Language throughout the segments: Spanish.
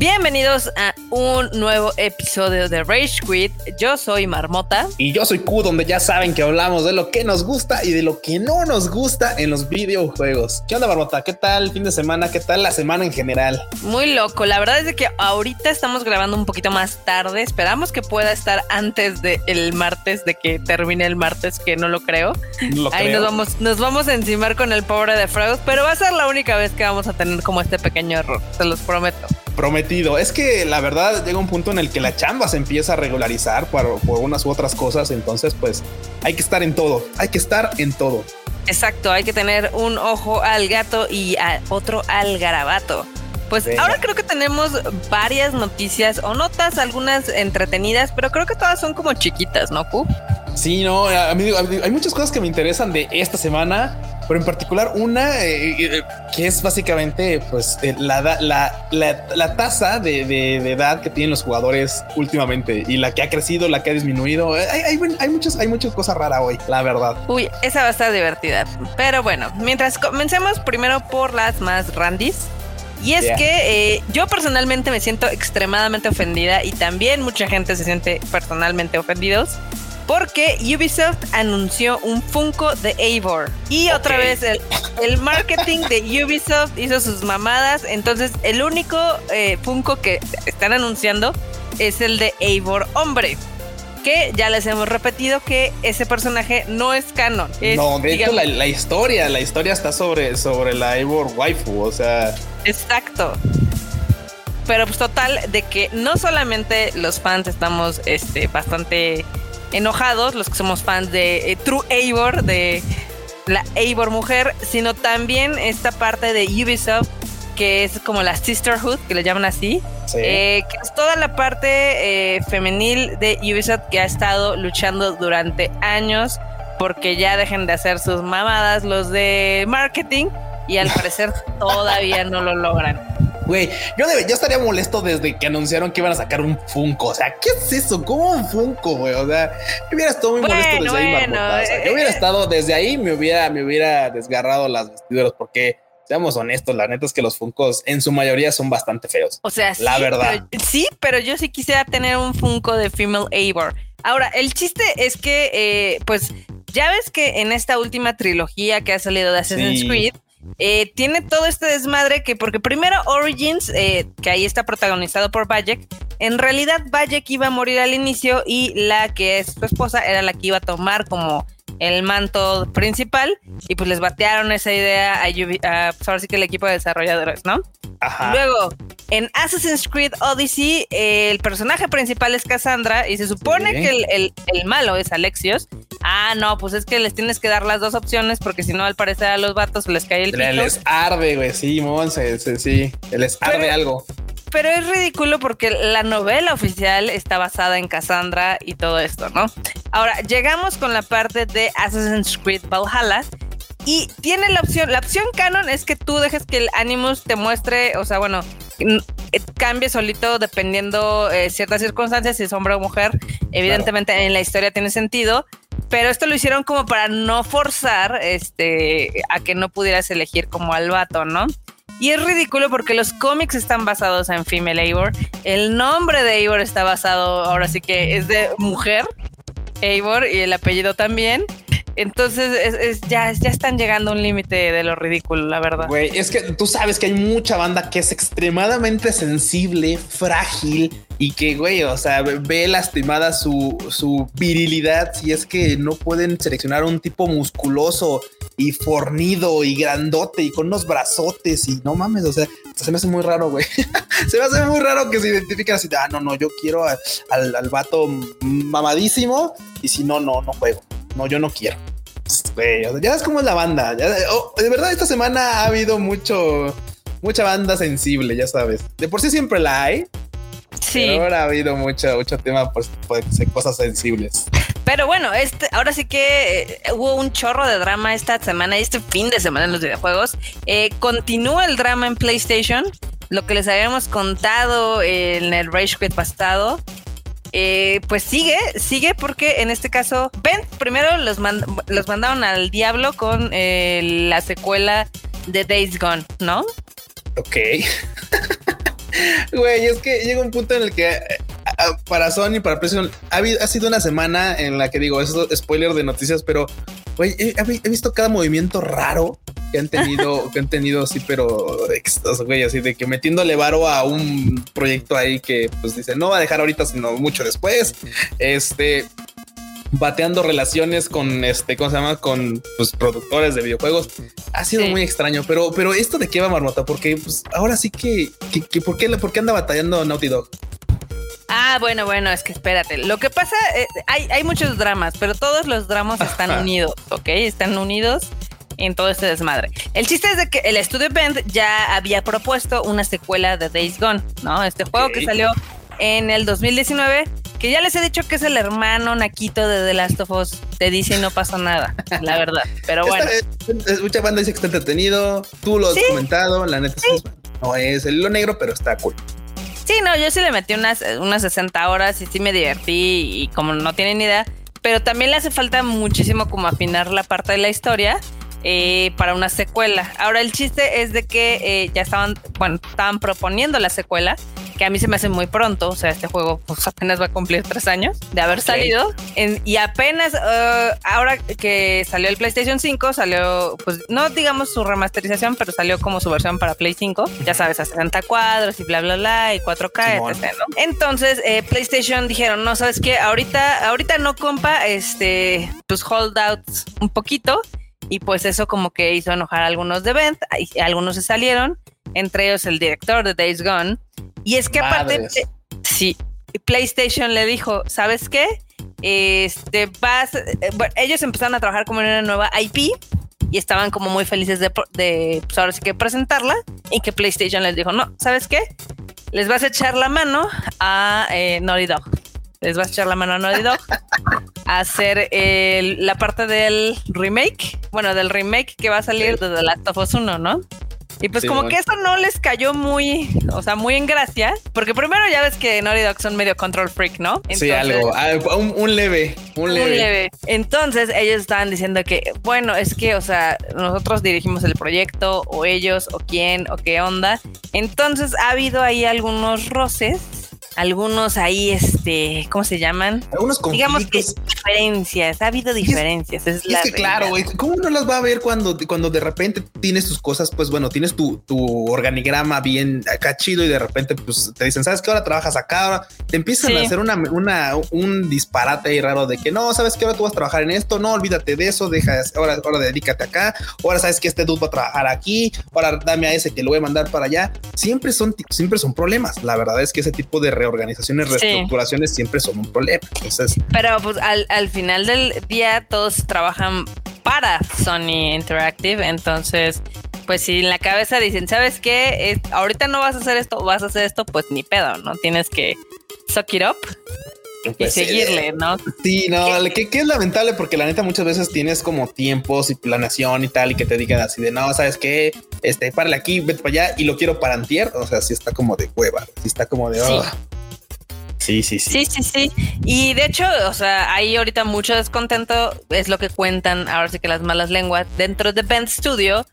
Bienvenidos a un nuevo episodio de Rage Quit. Yo soy Marmota. Y yo soy Q, donde ya saben que hablamos de lo que nos gusta y de lo que no nos gusta en los videojuegos. ¿Qué onda, Marmota? ¿Qué tal el fin de semana? ¿Qué tal la semana en general? Muy loco. La verdad es que ahorita estamos grabando un poquito más tarde. Esperamos que pueda estar antes del martes, de que termine el martes, que no lo creo. Ahí nos vamos, nos vamos a encimar con el pobre de Freud, pero va a ser la única vez que vamos a tener como este pequeño error. Se los prometo prometido. Es que la verdad llega un punto en el que la chamba se empieza a regularizar por, por, unas u otras cosas. Entonces, pues hay que estar en todo. Hay que estar en todo. Exacto. Hay que tener un ojo al gato y otro al garabato. Pues ahora creo que tenemos varias noticias o notas, algunas entretenidas, pero creo que todas son como chiquitas, ¿no, Q? Sí, no, amigo, hay muchas cosas que me interesan de esta semana pero en particular una eh, eh, que es básicamente pues eh, la, la, la, tasa de, de, edad que tienen los jugadores últimamente y la que ha crecido, la que ha disminuido. Hay, hay, hay, muchas, hay muchas cosas raras hoy, la verdad. Uy, esa va a estar divertida. Pero bueno, mientras comencemos primero por las más randis. Y es que yo personalmente me siento extremadamente ofendida y también mucha gente se siente personalmente ofendidos porque Ubisoft anunció un Funko de Eivor. Y otra vez el, marketing de Ubisoft hizo sus mamadas. Entonces el único eh, Funko que están anunciando es el de Eivor hombre. Que ya les hemos repetido que ese personaje no es canon. no, de hecho la, historia, la historia está sobre, sobre la Eivor waifu, o sea... Exacto pero pues total de que no solamente los fans estamos este bastante enojados, los que somos fans de eh, True Eivor, de la Eivor mujer, sino también esta parte de Ubisoft que es como la Sisterhood, que le llaman así, eh, que es toda la parte eh, femenil de Ubisoft que ha estado luchando durante años porque ya dejen de hacer sus mamadas los de marketing y al parecer todavía no lo logran. Güey, yo, yo estaría molesto desde que anunciaron que iban a sacar un Funko. O sea, ¿qué es eso? ¿Cómo un Funko, güey? O sea, yo hubiera estado muy molesto desde ahí, o sea, yo hubiera estado desde ahí, me hubiera, me hubiera desgarrado las vestiduras porque seamos honestos, la neta es que los Funkos en su mayoría son bastante feos. O sea, la verdad. sí, pero yo sí quisiera tener un Funko de Female Eivor. Ahora, el chiste es que, eh, pues, ya ves que en esta última trilogía que ha salido de Assassin's Creed, eh, tiene todo este desmadre que porque primero Origins, eh, que ahí está protagonizado por Bayek, en realidad Bayek iba a morir al inicio y la que es su esposa era la que iba a tomar como el manto principal y pues les batearon esa idea a, a pues ahora sí que el equipo de desarrolladores, ¿no? Luego, en Assassin's Creed Odyssey, el personaje principal es Cassandra y se supone que el, el, malo es Alexios. Ah, no, pues es que les tienes que dar las dos opciones porque si no, al parecer a los vatos les cae el pito. Les arde, güey, sí, Monse, sí, les arde algo. Pero es ridículo porque la novela oficial está basada en Cassandra y todo esto, ¿no? Ahora, llegamos con la parte de Assassin's Creed Valhalla. Y tiene la opción, la opción canon es que tú dejes que el Animus te muestre, o sea, bueno, eh, cambie solito dependiendo eh, ciertas circunstancias, si es hombre o mujer. Evidentemente en la historia tiene sentido, pero esto lo hicieron como para no forzar este, a que no pudieras elegir como al vato, ¿no? Y es ridículo porque los cómics están basados en Female Eivor. El nombre de Eivor está basado, ahora sí que es de mujer, Eivor, y el apellido también. Entonces es, ya, ya están llegando a un límite de lo ridículo, la verdad. Güey, es que tú sabes que hay mucha banda que es extremadamente sensible, frágil y que, güey, o sea, ve lastimada su, su virilidad si es que no pueden seleccionar un tipo musculoso y fornido y grandote y con unos brazotes y no mames, o sea, se me hace muy raro, güey. se me hace muy raro que se identifiquen así, ah, no, no, yo quiero al, al vato mamadísimo y si no, no, no juego. No, yo no quiero. ya es como es la banda. Oh, de verdad, esta semana ha habido mucho, mucha banda sensible, ya sabes. De por sí siempre la hay. Sí. Pero ahora ha habido mucho, mucho tema por, cosas sensibles. Pero bueno, este, ahora sí que eh, hubo un chorro de drama esta semana y este fin de semana en los videojuegos. Eh, continúa el drama en PlayStation. Lo que les habíamos contado en el Rage Quit pasado eh, pues sigue, sigue porque en este caso, ven, primero los, los mandaron al diablo con eh, la secuela de Days Gone, ¿no? Ok. Güey, es que llega un punto en el que eh, para Sony, para PlayStation, ha, sido una semana en la que digo, eso es spoiler de noticias, pero güey, he, visto cada movimiento raro que han tenido, que han tenido así, pero güey, así de que metiéndole varo a un proyecto ahí que pues dice no va a dejar ahorita, sino mucho después. Este bateando relaciones con este, ¿cómo se llama? Con pues, productores de videojuegos. Ha sido muy extraño, pero, pero esto de qué va Marmota, porque pues, ahora sí que, que, ¿por, qué, ¿por qué anda batallando Naughty Dog? Ah, bueno, bueno, es que espérate. Lo que pasa, eh, hay, hay muchos dramas, pero todos los dramas están unidos, ¿ok? Están unidos en todo este desmadre. El chiste es de que el estudio Bend ya había propuesto una secuela de Days Gone, ¿no? Este juego que salió en el 2019 que ya les he dicho que es el hermano Naquito de The Last of Us. Te dice y no pasa nada, la verdad. Pero bueno. mucha banda dice que está entretenido. Tú lo has comentado. La neta no es el hilo negro, pero está cool. Sí, no, yo sí le metí unas, unas 60 horas y sí me divertí y como no tienen idea, pero también le hace falta muchísimo como afinar la parte de la historia. Eh, para una secuela. Ahora el chiste es de que eh, ya estaban, bueno, estaban proponiendo la secuela que a mí se me hace muy pronto. O sea, este juego pues, apenas va a cumplir tres años de haber salido. y apenas uh, ahora que salió el PlayStation 5, salió, pues no digamos su remasterización, pero salió como su versión para Play 5. Ya sabes, a 60 cuadros y bla, bla, bla, y 4K, etc. Entonces, eh, PlayStation dijeron, no, sabes qué, ahorita, ahorita no, compa, este, pues holdouts un poquito. Y pues eso como que hizo enojar a algunos de Vent, algunos se salieron, entre ellos el director de Days Gone, y es que aparte, sí, PlayStation le dijo, ¿sabes qué? Este, vas, eh, bueno, ellos empezaron a trabajar como en una nueva IP y estaban como muy felices de, de pues ahora sí que presentarla y que PlayStation les dijo, no, ¿sabes qué? Les vas a echar la mano a eh, Naughty Dog. Les vas a echar la mano a Naughty Dog a hacer la parte del remake, bueno, del remake que va a salir de The Last of Us 1, ¿no? Y pues como que eso no les cayó muy, o sea, muy en gracia, porque primero ya ves que Naughty Dog son medio control freak, ¿no? sí, algo, un, leve, un leve. Un leve. Entonces ellos estaban diciendo que, bueno, es que, o sea, nosotros dirigimos el proyecto, o ellos, o quién, o qué onda. Entonces ha habido ahí algunos roces algunos ahí, este, ¿cómo se llaman? Algunos conflictos. Digamos que diferencias, ha habido diferencias. Es, es, que claro, güey, ¿cómo no las va a ver cuando, cuando de repente tienes tus cosas? Pues bueno, tienes tu, tu organigrama bien acá chido y de repente pues te dicen, ¿sabes qué? Ahora trabajas acá, ahora te empiezan a hacer una, una, un disparate ahí raro de que no, ¿sabes qué? Ahora tú vas a trabajar en esto, no, olvídate de eso, deja, ahora, ahora dedícate acá, ahora sabes que este dude va a trabajar aquí, ahora dame a ese que lo voy a mandar para allá. Siempre son, siempre son problemas. La verdad es que ese tipo de reorganizaciones, reestructuraciones siempre son un problema. Entonces, pero pues al, al final del día todos trabajan para Sony Interactive, entonces pues si en la cabeza dicen, ¿sabes qué? ahorita no vas a hacer esto, vas a hacer esto, pues ni pedo, ¿no? Tienes que suck it up y pues seguirle, ¿no? Sí, no, que, es lamentable porque la neta muchas veces tienes como tiempos y planeación y tal y que te digan así de no, sabes qué, este, párale aquí, vete para allá y lo quiero para antier, o sea, sí está como de hueva, sí está como de... Oh. Sí, sí, sí. Sí, sí, sí. Y de hecho, o sea, hay ahorita mucho descontento, es lo que cuentan ahora sí que las malas lenguas dentro de Bend Studio,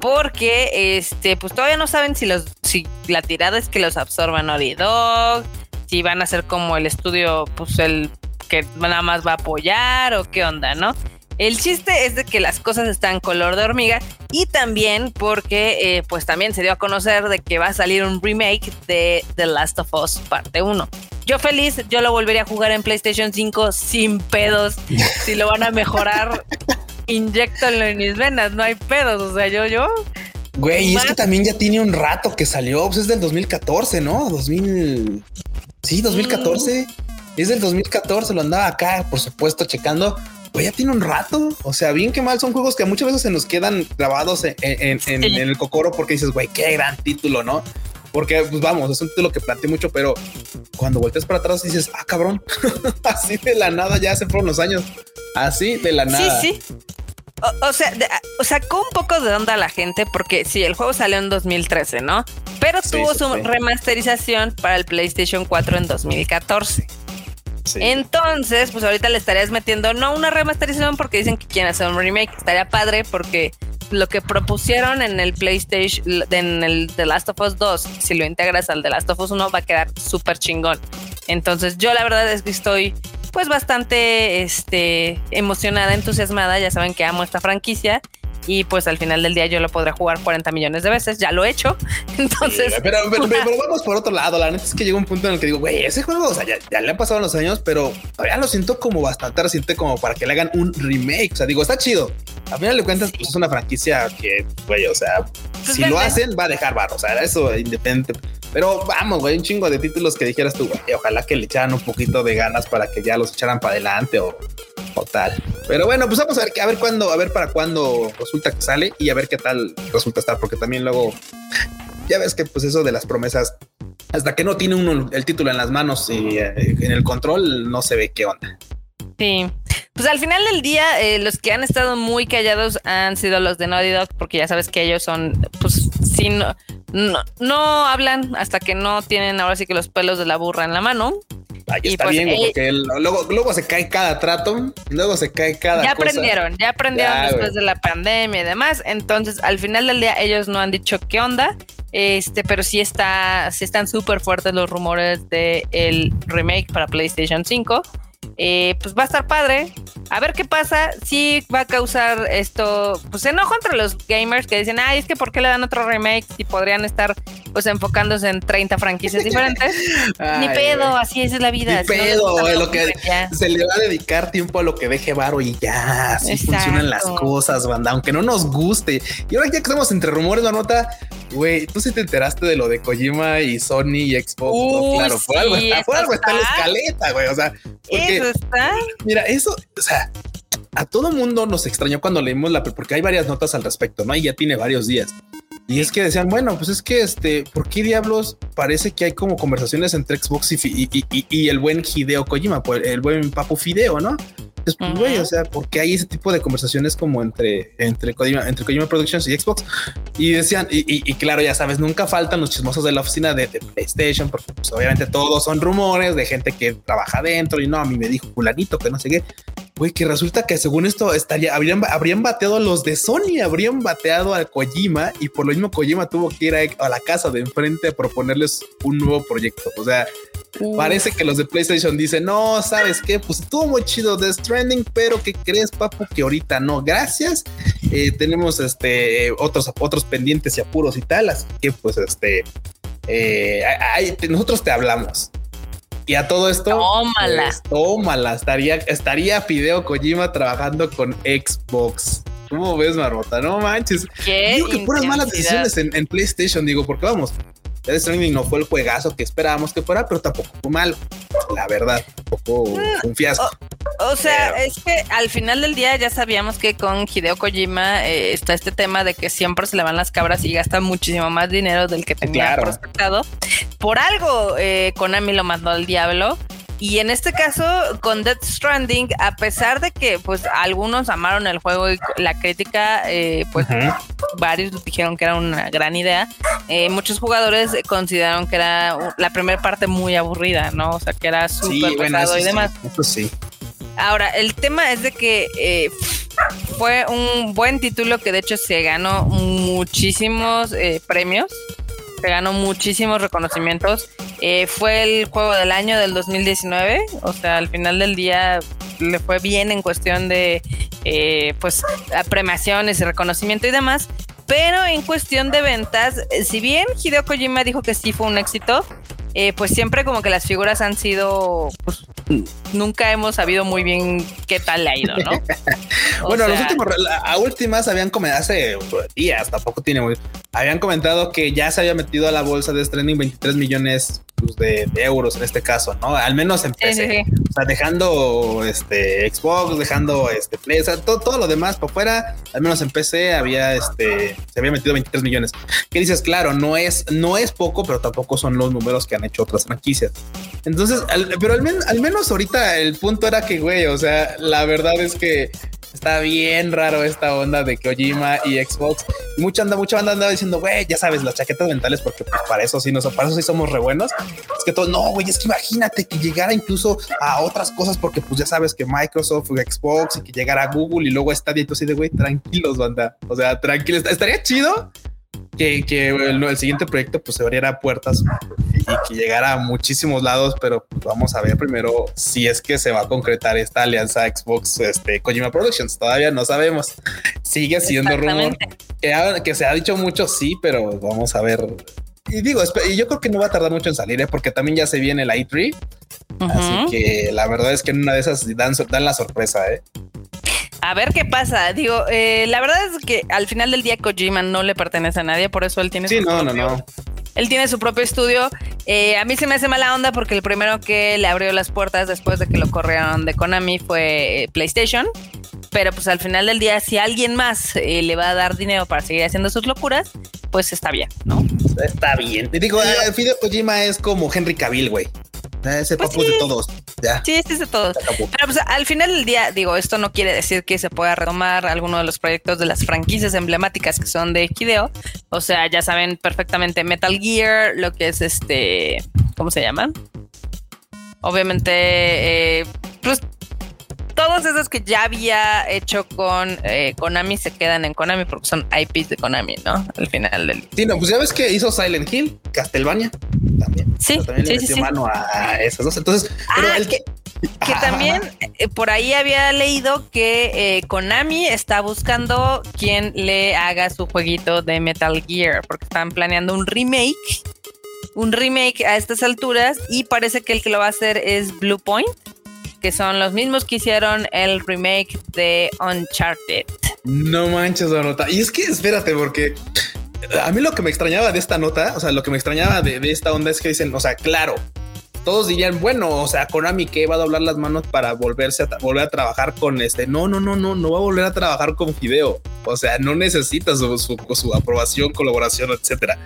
porque este, pues todavía no saben si los, si la tirada es que los absorban Naughty Dog, si van a ser como el estudio, pues el que nada más va a apoyar o qué onda, ¿no? El chiste es de que las cosas están color de hormiga y también porque eh, pues también se dio a conocer de que va a salir un remake de The Last of Us parte 1. Yo feliz, yo lo volvería a jugar en PlayStation 5 sin pedos. si lo van a mejorar, inyectalo en mis venas, no hay pedos. O sea, yo, yo. Güey, y es que también ya tiene un rato que salió, pues es del 2014, ¿no? 2000. Sí, 2014. Es del 2014, lo andaba acá, por supuesto, checando pues ya tiene un rato. O sea, bien que mal son juegos que muchas veces se nos quedan grabados en, el cocoro porque dices, güey, qué gran título, ¿no? Porque, pues vamos, es título que planteé mucho, pero cuando volteas para atrás dices, ah, cabrón, así de la nada ya hace fueron los años. Así de la nada. Sí, sí. O, sea, o sacó un poco de onda a la gente porque sí, el juego salió en 2013, ¿no? Pero tuvo su remasterización para el PlayStation 4 en 2014. Entonces, pues ahorita le estarías metiendo no una remasterización porque dicen que quieren hacer un remake. Estaría padre porque lo que propusieron en el PlayStation, en el The Last of Us 2, si lo integras al The Last of Us 1, va a quedar súper chingón. Entonces, yo la verdad es que estoy pues bastante este, emocionada, entusiasmada. Ya saben que amo esta franquicia y pues al final del día yo lo podré jugar 40 millones de veces, ya lo he hecho. Entonces, pero, vamos por otro lado. La neta es que llega un punto en el que digo, güey, ese juego, o sea, ya, le han pasado los años, pero todavía lo siento como bastante reciente como para que le hagan un remake. O sea, digo, está chido. A final de cuentas, pues es una franquicia que, güey, o sea, pues si lo hacen, va a dejar barro. O sea, eso independiente. Pero vamos, güey, un chingo de títulos que dijeras tú, güey, ojalá que le echaran un poquito de ganas para que ya los echaran para adelante o, o tal. Pero bueno, pues vamos a ver, a ver cuándo, a ver para cuándo resulta que sale y a ver qué tal resulta estar, porque también luego ya ves que pues eso de las promesas, hasta que no tiene uno el título en las manos y eh, en el control, no se ve qué onda. Sí, pues al final del día, eh, los que han estado muy callados han sido los de Naughty Dog, porque ya sabes que ellos son, pues, si no, no, hablan hasta que no tienen ahora sí que los pelos de la burra en la mano. Ahí está pues, bien, eh, porque luego, luego se cae cada trato, luego se cae cada. Ya aprendieron, ya aprendieron después de la pandemia y demás. Entonces, al final del día, ellos no han dicho qué onda. Este, pero sí está, sí están súper fuertes los rumores de el remake para PlayStation 5. Eh, pues va a estar padre. A ver qué pasa. Si va a causar esto, pues enojo entre los gamers que dicen, ay, es que ¿por qué le dan otro remake si podrían estar pues enfocándose en 30 franquicias diferentes? Ni pedo, así es la vida. Ni pedo, lo que se le va a dedicar tiempo a lo que deje varo y ya, así funcionan las cosas, banda, aunque no nos guste. Y ahora ya que estamos entre rumores, la nota, güey, tú sí te enteraste de lo de Kojima y Sony y Xbox, claro, por algo está, por algo está la escaleta, güey, o sea, porque Mira, eso, o sea, a todo mundo nos extrañó cuando leímos la, porque hay varias notas al respecto, ¿no? Y ya tiene varios días. Y es que decían, bueno, pues es que este, ¿por qué diablos parece que hay como conversaciones entre Xbox y, el buen Hideo Kojima, pues el buen Papu Fideo, ¿no? Es pues, güey, o sea, porque hay ese tipo de conversaciones como entre, entre Kojima, entre Kojima Productions y Xbox. Y decían, y, claro, ya sabes, nunca faltan los chismosos de la oficina de, PlayStation, porque pues, obviamente todos son rumores de gente que trabaja dentro y no, a mí me dijo fulanito que no sé qué. Güey, que resulta que según esto estaría, habrían, habrían bateado a los de Sony, habrían bateado a Kojima y por lo mismo Kojima tuvo que ir a, la casa de enfrente a proponerles un nuevo proyecto. O sea, parece que los de PlayStation dicen, no, ¿sabes qué? Pues estuvo muy chido de Stranding, pero ¿qué crees, papu? Que ahorita no, gracias. Eh, tenemos este otros, otros pendientes y apuros y tal, así que pues este, eh, nosotros te hablamos. Y a todo esto, tómala. Pues, tómala. Estaría, estaría Fideo Kojima trabajando con Xbox. ¿Cómo ves, Marmota? No manches. digo que puras malas decisiones en, en, PlayStation, digo, porque vamos, Death Stranding no fue el juegazo que esperábamos que fuera, pero tampoco fue mal. La verdad, tampoco mm, un fiasco. O, sea, es que al final del día ya sabíamos que con Hideo Kojima eh, está este tema de que siempre se le van las cabras y gasta muchísimo más dinero del que tenía prospectado. Por algo, eh, Konami lo mandó al diablo. Y en este caso, con Death Stranding, a pesar de que pues algunos amaron el juego y la crítica, eh, pues varios dijeron que era una gran idea, eh, muchos jugadores consideraron que era la primera parte muy aburrida, ¿no? O sea, que era súper pesado y demás. sí. Ahora, el tema es de que eh, fue un buen título que de hecho se ganó muchísimos premios se ganó muchísimos reconocimientos. Eh, fue el juego del año del 2019, o sea, al final del día le fue bien en cuestión de eh, pues premiaciones y reconocimiento y demás. Pero en cuestión de ventas, si bien Hideo Kojima dijo que sí fue un éxito, eh, pues siempre como que las figuras han sido, pues nunca hemos sabido muy bien qué tal le ha ido, ¿no? bueno, los últimos, a últimas habían comentado hace días, tampoco tiene muy, habían comentado que ya se había metido a la bolsa de streaming 23 millones pues, de, euros en este caso, ¿no? Al menos en PC. O sea, dejando este Xbox, dejando este Play, o sea, todo, todo lo demás por fuera, al menos en PC había este, se había metido 23 millones. ¿Qué dices? Claro, no es, no es poco, pero tampoco son los números que han hecho otras franquicias. Entonces, pero al, al menos ahorita el punto era que, güey, o sea, la verdad es que Está bien raro esta onda de Kojima y Xbox. mucha anda, mucha banda andaba diciendo, güey, ya sabes, las chaquetas mentales, porque pues, para eso sí, nos, para eso somos re buenos. Es que todo, no, güey, es que imagínate que llegara incluso a otras cosas, porque pues ya sabes que Microsoft, Xbox y que llegara a Google y luego Stadia y tú así de, güey, tranquilos, banda. O sea, tranquilos. Estaría chido que, que el, siguiente proyecto pues se abriera puertas y, que llegara a muchísimos lados, pero pues, vamos a ver primero si es que se va a concretar esta alianza Xbox este, Kojima Productions. Todavía no sabemos. Sigue siendo rumor que, que se ha dicho mucho, sí, pero vamos a ver y digo, y yo creo que no va a tardar mucho en salir, ¿eh? porque también ya se viene la E3. Así que la verdad es que en una de esas dan, dan la sorpresa. ¿eh? A ver qué pasa. Digo, eh, la verdad es que al final del día Kojima no le pertenece a nadie, por eso él tiene sí, su no, no, no. Él tiene su propio estudio. Eh, a mí se me hace mala onda porque el primero que le abrió las puertas después de que lo corrieron de Konami fue eh, PlayStation. Pero pues al final del día, si alguien más le va a dar dinero para seguir haciendo sus locuras, pues está bien, ¿no? Está bien. Te digo, Fideo Kojima es como Henry Cavill, güey. Ese pues papu de todos. Ya. Sí, este es de todos. Pero pues al final del día, digo, esto no quiere decir que se pueda retomar alguno de los proyectos de las franquicias emblemáticas que son de Hideo. O sea, ya saben perfectamente Metal Gear, lo que es este, ¿cómo se llaman? Obviamente, eh, pues todos esos que ya había hecho con eh, Konami se quedan en Konami porque son IPs de Konami, ¿no? Al final del. Sí, no, pues ya ves que hizo Silent Hill, Castlevania también. Sí, también le metió mano a esos dos. Entonces, pero ah, el que. Que también eh, por ahí había leído que eh, Konami está buscando quien le haga su jueguito de Metal Gear, porque están planeando un remake, un remake a estas alturas, y parece que el que lo va a hacer es Blue Point que son los mismos que hicieron el remake de Uncharted. No manches la nota. Y es que espérate, porque a mí lo que me extrañaba de esta nota, o sea, lo que me extrañaba de, esta onda es que dicen, o sea, claro, todos dirían, bueno, o sea, Konami que va a doblar las manos para volverse a volver a trabajar con este. No, no, no, no, no va a volver a trabajar con Fideo. O sea, no necesita su, su aprobación, colaboración, etcétera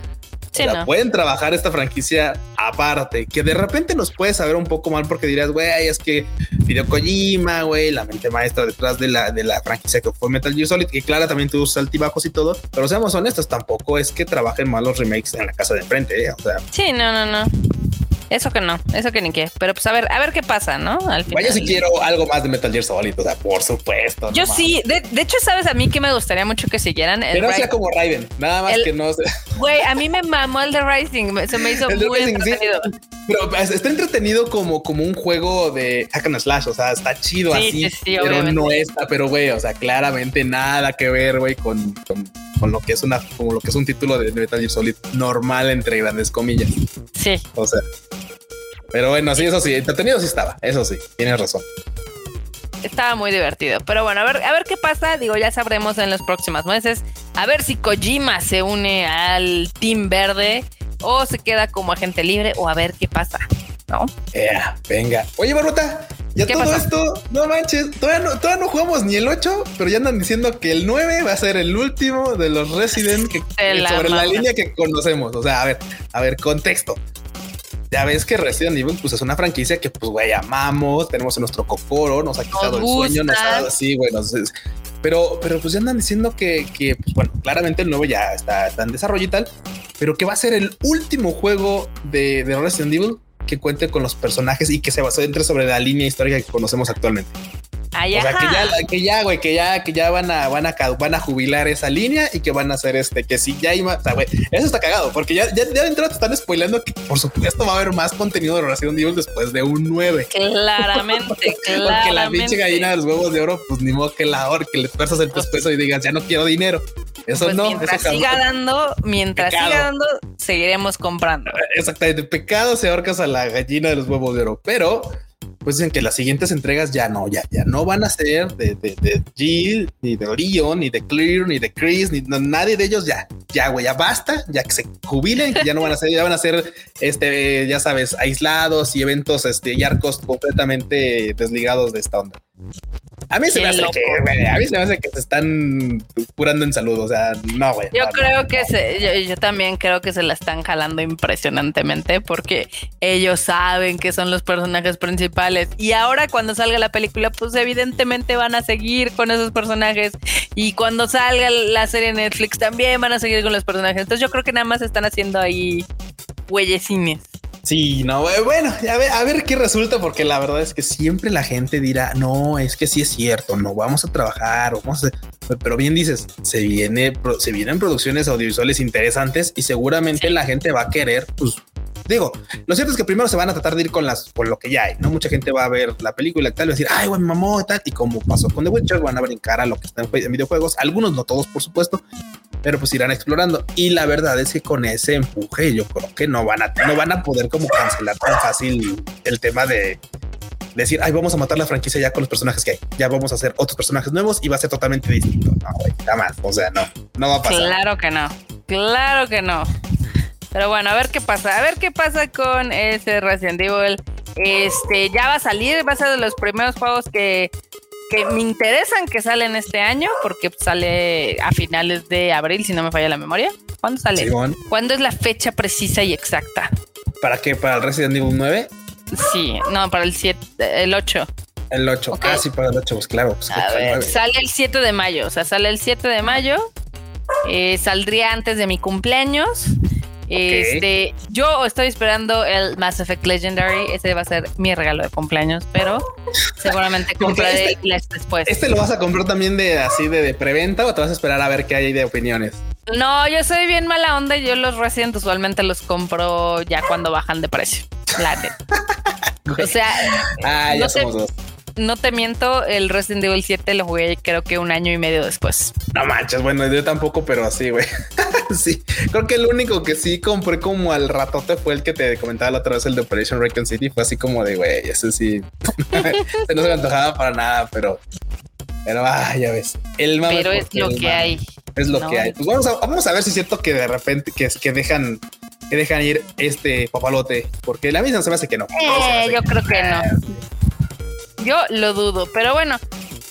pueden trabajar esta franquicia aparte, que de repente nos puede saber un poco mal porque dirás, güey, es que Hideo Kojima, güey, la mente maestra detrás de la, de la franquicia que fue Metal Gear Solid, que claro, también tuvo sus altibajos y todo, pero seamos honestos, tampoco es que trabajen mal los remakes en la casa de enfrente, ¿eh? o sea. Sí, no, no, no. Eso que no, eso que ni qué. Pero pues a ver, a ver qué pasa, ¿no? Al final. Vaya si quiero algo más de Metal Gear Solid, o sea, por supuesto. Yo sí, de, hecho, sabes a mí que me gustaría mucho que siguieran. Que no sea como Raiden, nada más que no sea. Güey, a mí me mamó el de Rising, se me hizo muy entretenido. pero pues, está entretenido como, como un juego de hack and slash, o sea, está chido así, pero no está, pero güey, o sea, claramente nada que ver, güey, con, con, lo que es una, como lo que es un título de Metal Gear Solid normal entre grandes comillas. Sí. O sea. Pero bueno, sí, eso sí, entretenido sí estaba, eso sí, tienes razón. Estaba muy divertido. Pero bueno, a ver, a ver qué pasa. Digo, ya sabremos en los próximos meses. A ver si Kojima se une al Team Verde o se queda como agente libre o a ver qué pasa. ¿No? Yeah, venga. Oye, Barbota, ya todo esto, no manches, todavía no, todavía no jugamos ni el 8, pero ya andan diciendo que el 9 va a ser el último de los Resident que, sobre la línea que conocemos. O sea, a ver, a ver, contexto ya ves que Resident Evil pues es una franquicia que pues güey amamos, tenemos en nuestro cocoro, nos ha quitado el sueño, nos ha dado así, bueno, pero, pero pues ya andan diciendo que, que pues, bueno, claramente el nuevo ya está, en desarrollo y tal, pero que va a ser el último juego de, de Resident Evil que cuente con los personajes y que se entre sobre la línea histórica que conocemos actualmente o sea, que ya, que ya, güey, que ya, que ya van a, van a, van a jubilar esa línea y que van a hacer este, que si ya hay más, o sea, güey, eso está cagado, porque ya, ya, ya de entrada te están spoilando que por supuesto va a haber más contenido de Resident Evil después de un 9. Claramente, claramente. Porque la pinche gallina de los huevos de oro, pues ni modo que la hora que le fuerzas el pescuezo y digas, ya no quiero dinero. Eso pues no. Mientras siga dando, mientras siga dando, seguiremos comprando. Exactamente. Pecado se ahorcas a la gallina de los huevos de oro, pero pues dicen que las siguientes entregas ya no, ya, ya no van a ser de, de, de Jill, ni de Leon, ni de Clear, ni de Chris, ni nadie de ellos ya, ya, güey, ya basta, ya que se jubilen, que ya no van a ser, ya van a ser, este, ya sabes, aislados y eventos, este, y arcos completamente desligados de esta onda. A mí se me hace que, a mí se me hace que se están curando en salud. O sea, no, güey. Yo creo que se, yo, también creo que se la están jalando impresionantemente porque ellos saben que son los personajes principales. Y ahora cuando salga la película, pues evidentemente van a seguir con esos personajes. Y cuando salga la serie Netflix también van a seguir con los personajes. Entonces yo creo que nada más están haciendo ahí huellecines. Sí, no, eh, bueno, a ver, a ver qué resulta, porque la verdad es que siempre la gente dirá, no, es que sí es cierto, no vamos a trabajar, vamos a... pero bien dices, se viene, se vienen producciones audiovisuales interesantes y seguramente la gente va a querer, pues, digo, lo cierto es que primero se van a tratar de ir con las, con lo que ya hay, ¿no? Mucha gente va a ver la película y tal, va a decir, ay, güey, mamó y tal, y como pasó con The Witcher, van a brincar a lo que está en videojuegos, algunos, no todos, por supuesto, pero pues irán explorando. Y la verdad es que con ese empuje yo creo que no van a, no van a poder como cancelar tan fácil el tema de decir, ay, vamos a matar la franquicia ya con los personajes que hay. Ya vamos a hacer otros personajes nuevos y va a ser totalmente distinto. No, güey, nada más. O sea, no, no va a pasar. Claro que no. Claro que no. Pero bueno, a ver qué pasa. A ver qué pasa con ese Resident Evil. Este ya va a salir, va a ser de los primeros juegos que que me interesan que salen este año, porque sale a finales de abril, si no me falla la memoria. ¿Cuándo sale? ¿Cuándo es la fecha precisa y exacta? ¿Para qué? ¿Para el Resident Evil 9? Sí, no, para el 7, el 8. El 8, casi para el 8, pues claro. Pues sale el 7 de mayo, o sea, sale el 7 de mayo. Eh, saldría antes de mi cumpleaños. Este, yo estoy esperando el Mass Effect Legendary. Ese va a ser mi regalo de cumpleaños, pero seguramente compraré este, después. ¿Este lo vas a comprar también de así de, preventa o te vas a esperar a ver qué hay de opiniones? No, yo soy bien mala onda y yo los Resident usualmente los compro ya cuando bajan de precio. o sea, ah, ya somos dos no te miento, el Resident Evil 7 lo jugué creo que un año y medio después. No manches, bueno, yo tampoco, pero así, güey. sí, creo que el único que sí compré como al ratote fue el que te comentaba la otra vez, el de Operation Recon City. Fue así como de, güey, ese sí. no se me antojaba para nada, pero... Pero, ah, ya ves. El pero es lo que hay. Es lo que hay. Pues vamos a, vamos a ver si es cierto que de repente que, que dejan que dejan ir este papalote, porque la misma se me hace que no. Eh, yo creo que no. Yo lo dudo, pero bueno,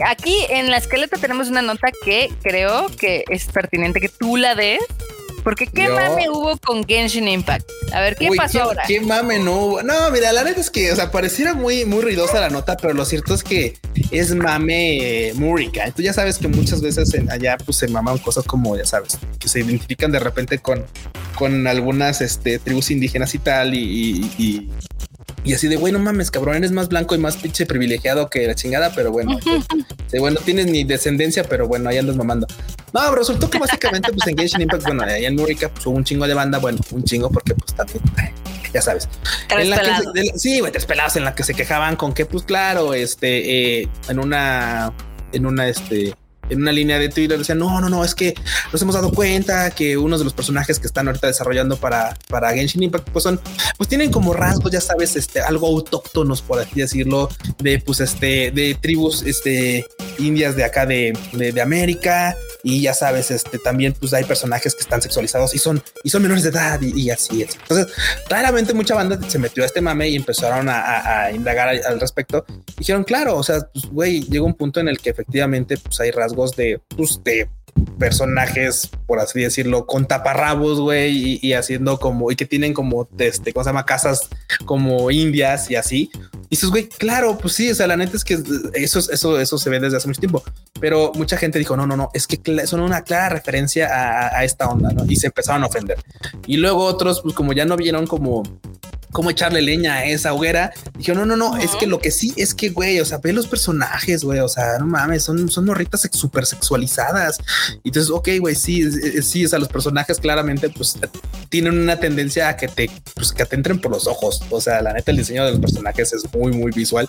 aquí en la esqueleta tenemos una nota que creo que es pertinente que tú la des. Porque qué mame hubo con Genshin Impact. A ver, ¿qué pasó ahora? Qué mame no hubo. No, mira, la neta es que, o sea, pareciera muy, muy ruidosa la nota, pero lo cierto es que es mame múrica. Tú ya sabes que muchas veces allá pues se maman cosas como, ya sabes, que se identifican de repente con, con algunas este, tribus indígenas y tal, y, y así de, bueno, mames, cabrón, eres más blanco y más pinche privilegiado que la chingada, pero bueno, sí, bueno, tienes ni descendencia, pero bueno, ahí andas mamando. No, resultó que básicamente, pues en Genshin Impact, bueno, allá en Murica, pues hubo un chingo de banda, bueno, un chingo, porque pues también, ya sabes. En la que, sí, güey, tres pelados en la que se quejaban con que, pues claro, este, eh, en una, en una, este, en una línea de Twitter decían, no, no, no, es que nos hemos dado cuenta que unos de los personajes que están ahorita desarrollando para, para Genshin Impact, pues son, pues tienen como rasgos, ya sabes, este, algo autóctonos, por así decirlo, de, pues, este, de tribus, este, indias de acá de, de, América y ya sabes, este, también, pues hay personajes que están sexualizados y son, y son menores de edad y, así, es. Entonces, claramente mucha banda se metió a este mame y empezaron a, indagar al, respecto. Dijeron, claro, o sea, pues, güey, llegó un punto en el que efectivamente, pues hay rasgos de, pues, de personajes, por así decirlo, con taparrabos, güey, y, haciendo como, y que tienen como, este, ¿cómo se llama? Casas como indias y así. Y dices, güey, claro, pues sí, o sea, la neta es que eso, eso, eso se ve desde hace mucho tiempo, pero mucha gente dijo, no, no, no, es que son una clara referencia a, a esta onda, ¿no? Y se empezaron a ofender. Y luego otros, pues como ya no vieron como cómo echarle leña a esa hoguera. Dijo, no, no, no, es que lo que sí es que, güey, o sea, ve los personajes, güey, o sea, no mames, son, son morritas súper sexualizadas. Y entonces, ok, güey, sí, sí, o sea, los personajes claramente, pues, tienen una tendencia a que te, pues, que te entren por los ojos. O sea, la neta, el diseño de los personajes es muy, muy visual.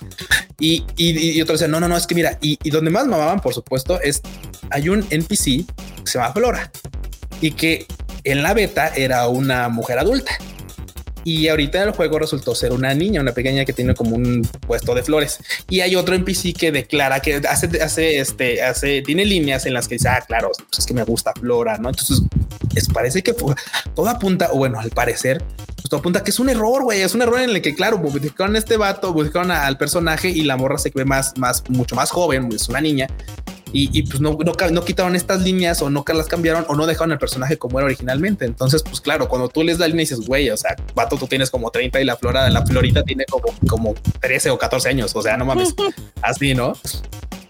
Y, y, y otro decía, no, no, no, es que mira, y, y donde más mamaban, por supuesto, es, hay un NPC que se llama Flora y que en la beta era una mujer adulta y ahorita el juego resultó ser una niña, una pequeña que tiene como un puesto de flores. Y hay otro NPC que declara que hace, hace, este, hace, tiene líneas en las que dice, ah, claro, pues es que me gusta Flora, ¿no? Entonces, es, parece que todo apunta, o bueno, al parecer, pues todo apunta que es un error, güey, es un error en el que, claro, modificaron a este vato, modificaron al personaje y la morra se ve más, más, mucho más joven, es una niña y, pues no, no, no, quitaron estas líneas o no las cambiaron o no dejaron el personaje como era originalmente. Entonces, pues claro, cuando tú les la línea y dices, güey, o sea, vato, tú tienes como 30 y la flora, la florita tiene como, como 13 o 14 años. O sea, no mames, así, ¿no?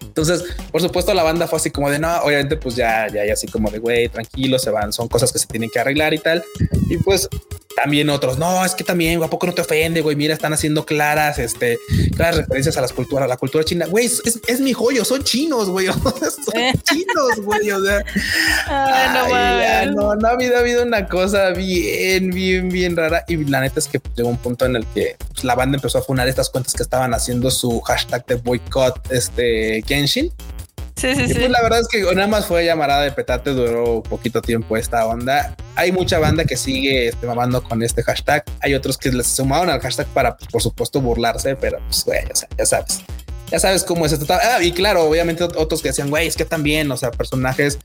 Entonces, por supuesto, la banda fue así como de no, obviamente, pues ya, ya, ya así como de güey, tranquilo, se van, son cosas que se tienen que arreglar y tal. Y pues también otros, no, es que también, ¿a poco no te ofende, güey? Mira, están haciendo claras, este, claras referencias a las culturas, a la cultura china. Güey, es, es, mi joyo, son chinos, güey. son eh. chinos, güey. O sea, ay, no, no, ha habido, ha habido una cosa bien, bien, bien rara. Y la neta es que llegó un punto en el que pues, la banda empezó a funar estas cuentas que estaban haciendo su hashtag de boycott, este, Genshin. Sí, sí, pues la verdad es que nada más fue llamarada de petate, duró poquito tiempo esta onda. Hay mucha banda que sigue este, mamando con este hashtag. Hay otros que les sumaron al hashtag para, por supuesto, burlarse, pero pues, güey, ya, sabes. Ya sabes cómo es esto. Ah, y claro, obviamente otros que decían, güey, es que también, o sea, personajes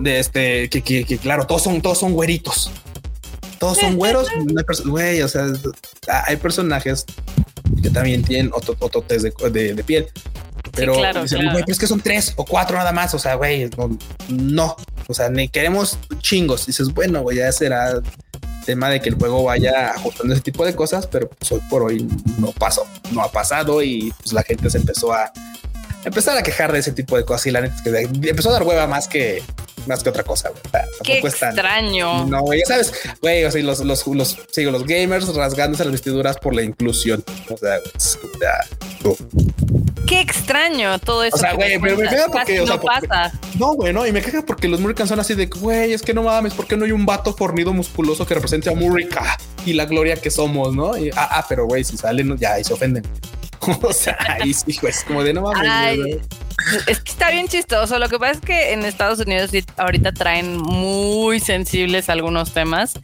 de este, que, que, claro, todos son, todos son güeritos. Todos son güeros, güey, o sea, hay personajes que también tienen otro, otro test de, de piel. Pero, es que son tres o cuatro nada más. O sea, güey, no, o sea, ni queremos chingos. Dices, bueno, güey, ya será tema de que el juego vaya ajustando ese tipo de cosas, pero pues hoy por hoy no pasó, no ha pasado y pues la gente se empezó a empezar a quejar de ese tipo de cosas y la neta es que empezó a dar hueva más que más que otra cosa. Qué extraño. no, ya sabes, güey, o sea, los, los, los, los gamers rasgándose las vestiduras por la inclusión. O sea, Qué extraño todo eso. O sea, güey, pero me queda porque, o sea, no pasa. No, güey, no, y me queda porque los Murricans son así de, güey, es que no mames, ¿por qué no hay un vato fornido musculoso que represente a Murrica y la gloria que somos, no? Y, ah, ah, pero güey, si salen, ya ahí se ofenden. o sea, ahí sí, es como de no mames. es que está bien chistoso. Lo que pasa es que en Estados Unidos ahorita traen muy sensibles algunos temas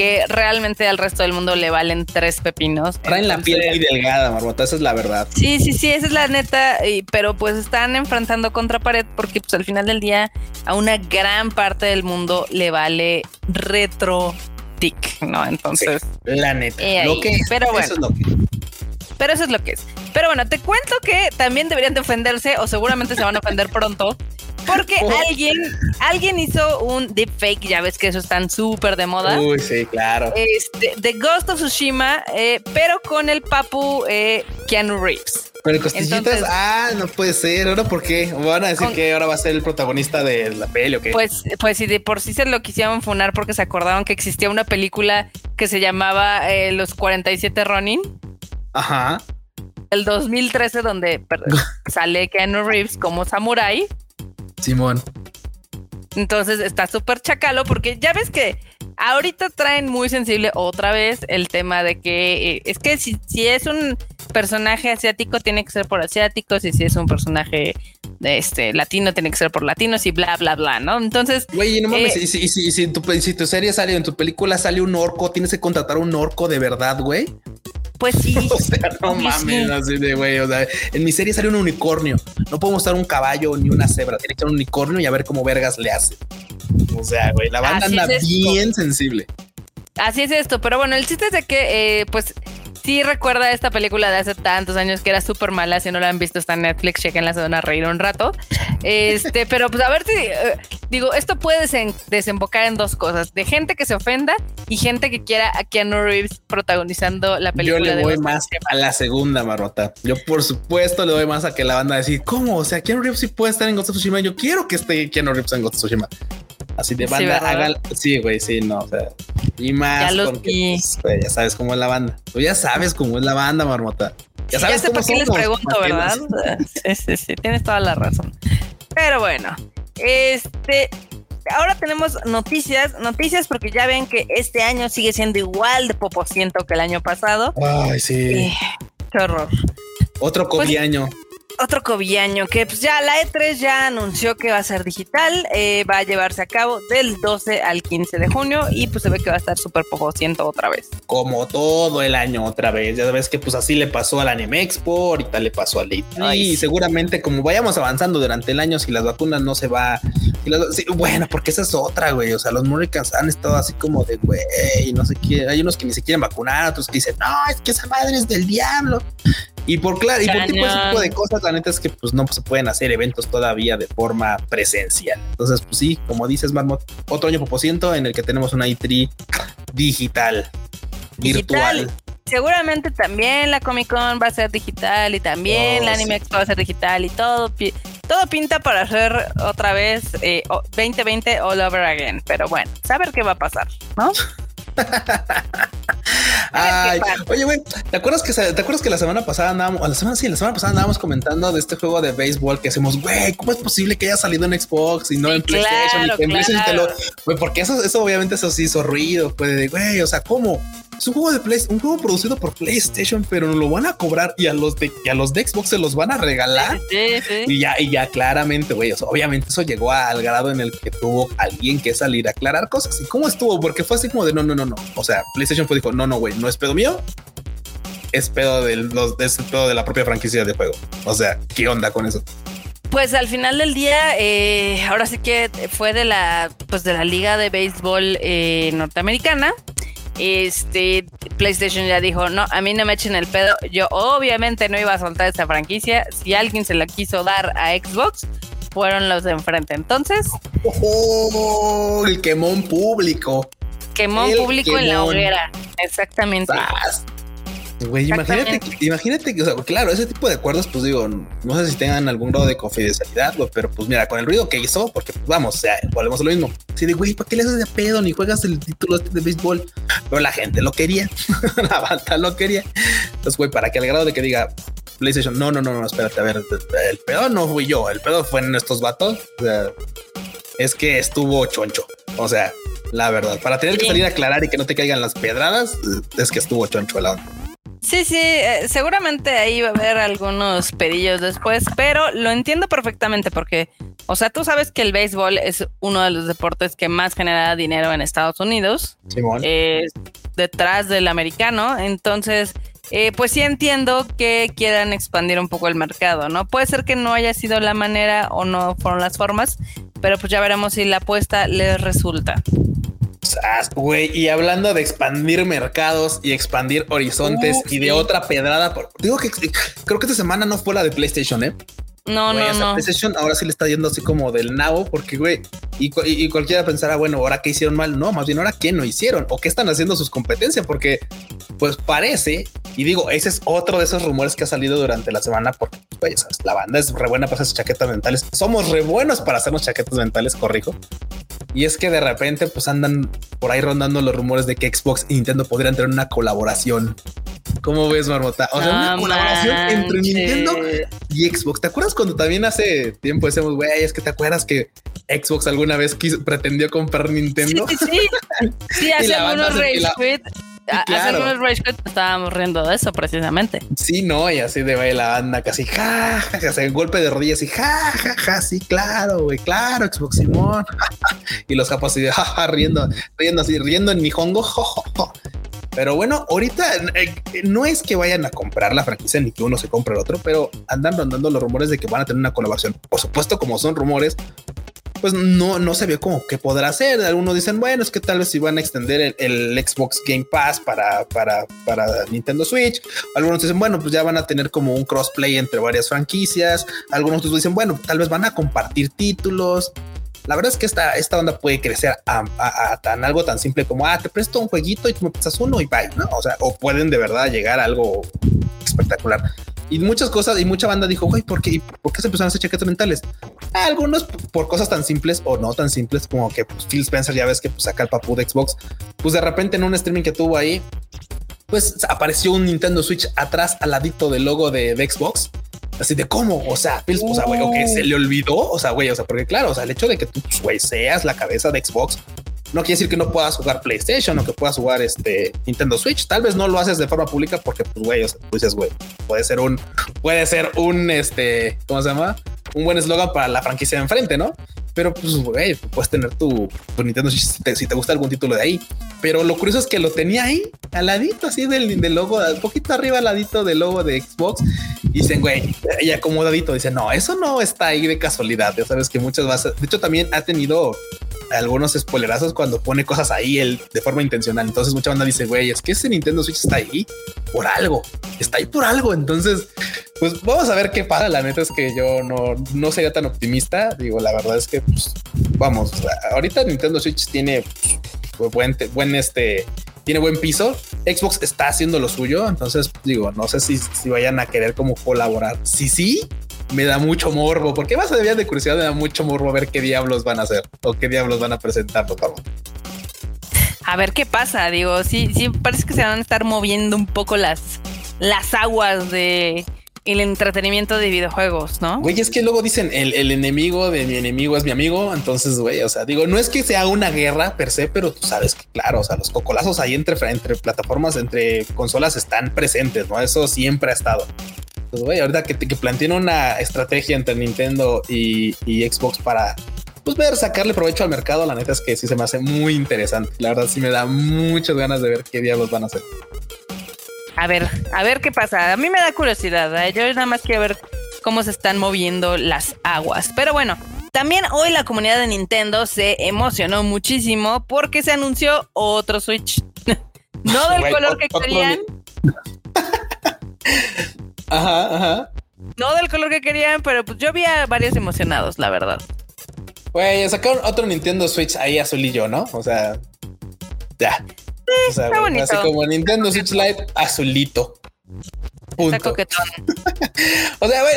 que realmente al resto del mundo le valen tres pepinos. Traen la piel muy delgada, Marbota, esa es la verdad. Sí, sí, sí, esa es la neta, pero pues están enfrentando contra pared porque pues al final del día a una gran parte del mundo le vale retro tic, ¿no? Entonces, la neta, lo que pero bueno, eso es lo que pero eso es lo que es. Pero bueno, te cuento que también deberían de ofenderse o seguramente se van a ofender pronto porque alguien, alguien hizo un deepfake, ya ves que eso están súper de moda. Uy, sí, claro. Este, de Ghost of Tsushima, eh, pero con el papu eh, Keanu Reeves. Pero costillitas, ah, no puede ser. ¿Ahora por qué? ¿Van a decir que ahora va a ser el protagonista de la peli o qué? Pues, pues si de por sí se lo quisieron funar porque se acordaron que existía una película que se llamaba eh, Los 47 Ronin. Ajá. El 2013, donde sale Keanu Reeves como samurai. Simón. Entonces está súper chacalo porque ya ves que ahorita traen muy sensible otra vez el tema de que eh, es que si, si, es un personaje asiático tiene que ser por asiáticos y si es un personaje este latino tiene que ser por latinos y bla bla bla, ¿no? Entonces, güey, no mames, eh, y, si, si, si, tu, si tu serie sale en tu película sale un orco, tienes que contratar un orco de verdad, güey. Pues sí. o sea, no mames, así de güey. O sea, en mi serie sale un unicornio. No podemos usar un caballo ni una cebra. Tiene que ser un unicornio y a ver cómo vergas le hace. O sea, güey, la banda anda bien sensible. Así es esto, pero bueno, el chiste es de que, eh, pues, sí recuerda esta película de hace tantos años que era súper mala. Si no la han visto, está en Netflix, chequenla, se van a reír un rato. Este, pero pues a ver si, eh, digo, esto puede desembocar en dos cosas: de gente que se ofenda y gente que quiera a Keanu Reeves protagonizando la película. Yo le voy más a la segunda, Marrota. Yo, por supuesto, le doy más a que la banda decir, ¿cómo? O sea, Keanu Reeves sí puede estar en Ghost of Tsushima. Yo quiero que esté Keanu Reeves en Ghost of Tsushima. Así de banda, sí, hagan. Sí, güey, sí, no. O sea, y más. Ya, pues, ya sabes cómo es la banda. Tú ya sabes cómo es la banda, marmota. Ya sabes ya sé por qué les pregunto, ¿verdad? Sí, sí, sí, tienes toda la razón. Pero bueno, este. Ahora tenemos noticias, noticias porque ya ven que este año sigue siendo igual de popociento que el año pasado. Ay, sí. qué horror. Otro COVID año. Otro cobillaño que pues ya la E3 ya anunció que va a ser digital, eh, va a llevarse a cabo del 12 al 15 de junio y pues se ve que va a estar súper poco ciento otra vez. Como todo el año otra vez, ya sabes que pues así le pasó al Anime Expo, ahorita le pasó al E3 y seguramente como vayamos avanzando durante el año si las vacunas no se va, bueno, porque esa es otra, güey, o sea, los Murricans han estado así como de, güey, no sé qué, hay unos que ni se quieren vacunar, otros que dicen, no, es que esa madre es del diablo. Y por claro, y por tipo, ese tipo de cosas, la neta es que pues no se pueden hacer eventos todavía de forma presencial. Entonces, pues sí, como dices, Marmot, otro año ciento en el que tenemos una E3 digital, virtual. Seguramente también la Comic Con va a ser digital y también la oh, Anime Expo va a ser digital y todo, todo pinta para hacer otra vez 2020 eh, all over again. Pero bueno, saber qué va a pasar, ¿no? Ay, oye, güey, ¿te acuerdas que te acuerdas que la semana pasada andábamos, la semana sí, la semana pasada andábamos comentando de este juego de béisbol que hacemos, güey, ¿cómo es posible que haya salido en Xbox y no en PlayStation? y que en PlayStation te lo, güey, porque eso, eso obviamente eso sí hizo ruido, pues, güey, o sea, ¿cómo? Es un juego de Play, un juego producido por PlayStation, pero no lo van a cobrar y a los de a los de Xbox se los van a regalar. Y ya, y ya claramente, güey. obviamente eso llegó al grado en el que tuvo alguien que salir a aclarar cosas. ¿Y cómo estuvo? Porque fue así como de no, no, no, no. O sea, PlayStation fue dijo, no, no, güey, no es pedo mío. Es pedo del, los, es pedo de la propia franquicia de juego. O sea, ¿qué onda con eso? Pues al final del día, eh, ahora sí que fue de la, pues de la liga de béisbol eh, norteamericana este PlayStation ya dijo, no, a mí no me echen el pedo. Yo obviamente no iba a soltar esta franquicia. Si alguien se la quiso dar a Xbox, fueron los de enfrente. Entonces... Oh, el quemón público. Quemón público en la hoguera. Exactamente. Güey, imagínate, imagínate que, o sea, claro, ese tipo de acuerdos, pues digo, no sé si tengan algún grado de confidencialidad, pero pues mira, con el ruido que hizo, porque pues, vamos, o sea, volvemos a lo mismo. Si de güey, ¿para qué le haces de pedo ni juegas el título este de béisbol? Pero la gente lo quería, la banda lo quería. Entonces, güey, para que al grado de que diga PlayStation, no, no, no, no, espérate, a ver, el pedo no fui yo, el pedo fue en estos vatos. O sea, es que estuvo choncho. O sea, la verdad, para tener que salir a aclarar y que no te caigan las pedradas, es que estuvo choncho la onda. Sí, sí, eh, seguramente ahí va a haber algunos pedillos después, pero lo entiendo perfectamente porque, o sea, tú sabes que el béisbol es uno de los deportes que más genera dinero en Estados Unidos, detrás del americano, entonces, eh, pues sí entiendo que quieran expandir un poco el mercado, ¿no? Puede ser que no haya sido la manera o no fueron las formas, pero pues ya veremos si la apuesta les resulta. Güey, y hablando de expandir mercados y expandir horizontes y de otra pedrada, digo que creo que esta semana no fue la de PlayStation, ¿eh? No, no, no. PlayStation ahora sí le está yendo así como del nabo, porque, güey, y, y, cualquiera pensará, bueno, ahora qué hicieron mal. No, más bien ahora qué no hicieron o qué están haciendo sus competencias, porque pues parece, y digo, ese es otro de esos rumores que ha salido durante la semana, porque, güey, la banda es re buena para hacer chaquetas mentales. Somos re buenos para hacernos chaquetas mentales, corrijo. Y es que de repente pues andan por ahí rondando los rumores de que Xbox y Nintendo podrían tener una colaboración. ¿Cómo ves, Marmota? O sea, una colaboración entre Nintendo y Xbox. ¿Te acuerdas cuando también hace tiempo decíamos, güey, es que te acuerdas que Xbox alguna vez pretendió comprar Nintendo? Sí, sí, sí. Sí, hace algunos Rage Hace algunos Rage estábamos riendo de eso precisamente. Sí, no, y así de la banda casi ja, ja, ja, golpe de rodillas y ja, ja, ja, sí, claro, güey, claro, Xbox Simón. y los capos así de ja, riendo, riendo así, riendo en mi hongo. Pero bueno, ahorita eh, no es que vayan a comprar la franquicia ni que uno se compre el otro, pero andan rondando los rumores de que van a tener una colaboración. Por supuesto, como son rumores, pues no, no se ve como que podrá hacer. Algunos dicen, bueno, es que tal vez si van a extender el, Xbox Game Pass para, para, para, Nintendo Switch. Algunos dicen, bueno, pues ya van a tener como un crossplay entre varias franquicias. Algunos dicen, bueno, tal vez van a compartir títulos. La verdad es que esta, esta onda puede crecer a, tan algo tan simple como, ah, te presto un jueguito y tú me prestas uno y bye, ¿no? O sea, o pueden de verdad llegar a algo espectacular. Y muchas cosas, y mucha banda dijo, güey, ¿por qué, ¿por qué se empezaron a hacer chaquetas mentales? Algunos por cosas tan simples o no tan simples como que pues, Phil Spencer, ya ves que pues, saca el papú de Xbox, pues de repente en un streaming que tuvo ahí, pues apareció un Nintendo Switch atrás al ladito del logo de, Xbox. Así de cómo, o sea, Phil, o sea, güey, o que se le olvidó, o sea, güey, o sea, porque claro, o sea, el hecho de que tú, güey, seas la cabeza de Xbox, no quiere decir que no puedas jugar PlayStation o que puedas jugar este Nintendo Switch. Tal vez no lo haces de forma pública porque, pues, güey, o sea, tú dices, güey, puede ser un, puede ser un, este, ¿cómo se llama? Un buen eslogan para la franquicia de enfrente, ¿no? Pero pues, güey, puedes tener tu, Nintendo Switch si te, gusta algún título de ahí. Pero lo curioso es que lo tenía ahí, al ladito, así del, del logo, un poquito arriba al ladito del logo de Xbox. Y dicen, güey, y acomodadito. Dicen, no, eso no está ahí de casualidad. Ya sabes que muchas veces, de hecho, también ha tenido algunos spoilerazos cuando pone cosas ahí él de forma intencional. Entonces mucha banda dice, güey, es que ese Nintendo Switch está ahí por algo, está ahí por algo. Entonces, pues vamos a ver qué pasa. La neta es que yo no, no sería tan optimista. Digo, la verdad es que, pues, vamos, ahorita Nintendo Switch tiene pues, buen, este, tiene buen piso. Xbox está haciendo lo suyo. Entonces, digo, no sé si, si vayan a querer como colaborar. Si sí, me da mucho morbo, porque más allá de curiosidad me da mucho morbo ver qué diablos van a hacer o qué diablos van a presentar, por favor. A ver qué pasa, digo, sí, sí parece que se van a estar moviendo un poco las, las aguas de el entretenimiento de videojuegos, ¿no? Güey, es que luego dicen el, el, enemigo de mi enemigo es mi amigo. Entonces, güey, o sea, digo, no es que sea una guerra per se, pero tú sabes que, claro, o sea, los cocolazos ahí entre, entre plataformas, entre consolas están presentes, ¿no? Eso siempre ha estado. Pues, güey, ahorita que, que planteen una estrategia entre Nintendo y, Xbox para pues ver, sacarle provecho al mercado, la neta es que sí se me hace muy interesante. La verdad sí me da muchas ganas de ver qué diablos van a hacer. A ver, a ver qué pasa. A mí me da curiosidad. ¿eh? Yo nada más quiero ver cómo se están moviendo las aguas. Pero bueno, también hoy la comunidad de Nintendo se emocionó muchísimo porque se anunció otro Switch. no del color que querían. Ajá, ajá. No del color que querían, pero pues yo vi a varios emocionados, la verdad. Güey, sacaron otro Nintendo Switch ahí azulillo, ¿no? O sea, ya. O sea, está bonito. Así como Nintendo Switch Lite azulito. Punto. Está coquetón. o sea, güey,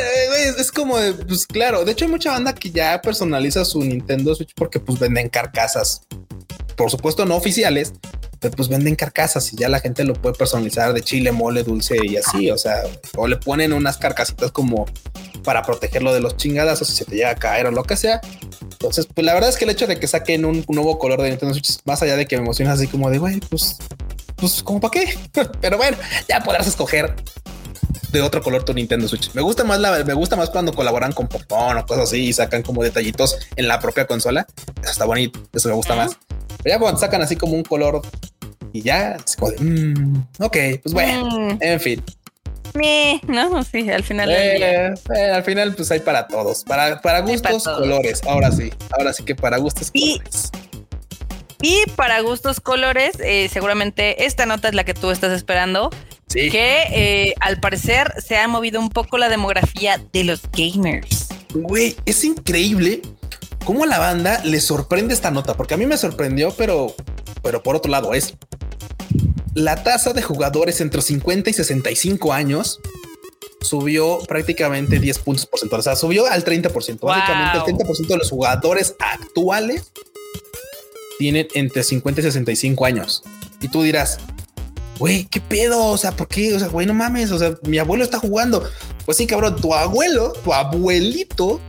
es como, pues claro, de hecho hay mucha banda que ya personaliza su Nintendo Switch porque pues venden carcasas. Por supuesto no oficiales, pues venden carcasas y ya la gente lo puede personalizar de chile, mole, dulce y así. O sea, o le ponen unas carcasitas como para protegerlo de los chingadas o si se te llega a caer o lo que sea. Entonces, pues la verdad es que el hecho de que saquen un, nuevo color de Nintendo Switch, más allá de que me emociona así como de, güey, pues, pues, como para qué? Pero bueno, ya podrás escoger de otro color tu Nintendo Switch. Me gusta más la, me gusta más cuando colaboran con Popón o cosas así y sacan como detallitos en la propia consola. Eso está bonito, eso me gusta más. Pero ya cuando sacan así como un color y ya, se como mm, ok, pues bueno, mm. en fin. No, sí, al final. Eh, eh, al final, pues hay para todos, para, para gustos, colores. Ahora sí, ahora sí que para gustos, y, colores. Y para gustos, colores, eh, seguramente esta nota es la que tú estás esperando. Sí. Que al parecer se ha movido un poco la demografía de los gamers. Güey, es increíble cómo a la banda le sorprende esta nota, porque a mí me sorprendió, pero, pero por otro lado es la tasa de jugadores entre 50 y 65 años subió prácticamente 10 puntos porcentuales. O sea, subió al 30%. Básicamente el 30% de los jugadores actuales tienen entre 50 y 65 años. Y tú dirás, güey, ¿qué pedo? O sea, ¿por qué? O sea, güey, no mames. O sea, mi abuelo está jugando. Pues sí, cabrón, tu abuelo, tu abuelito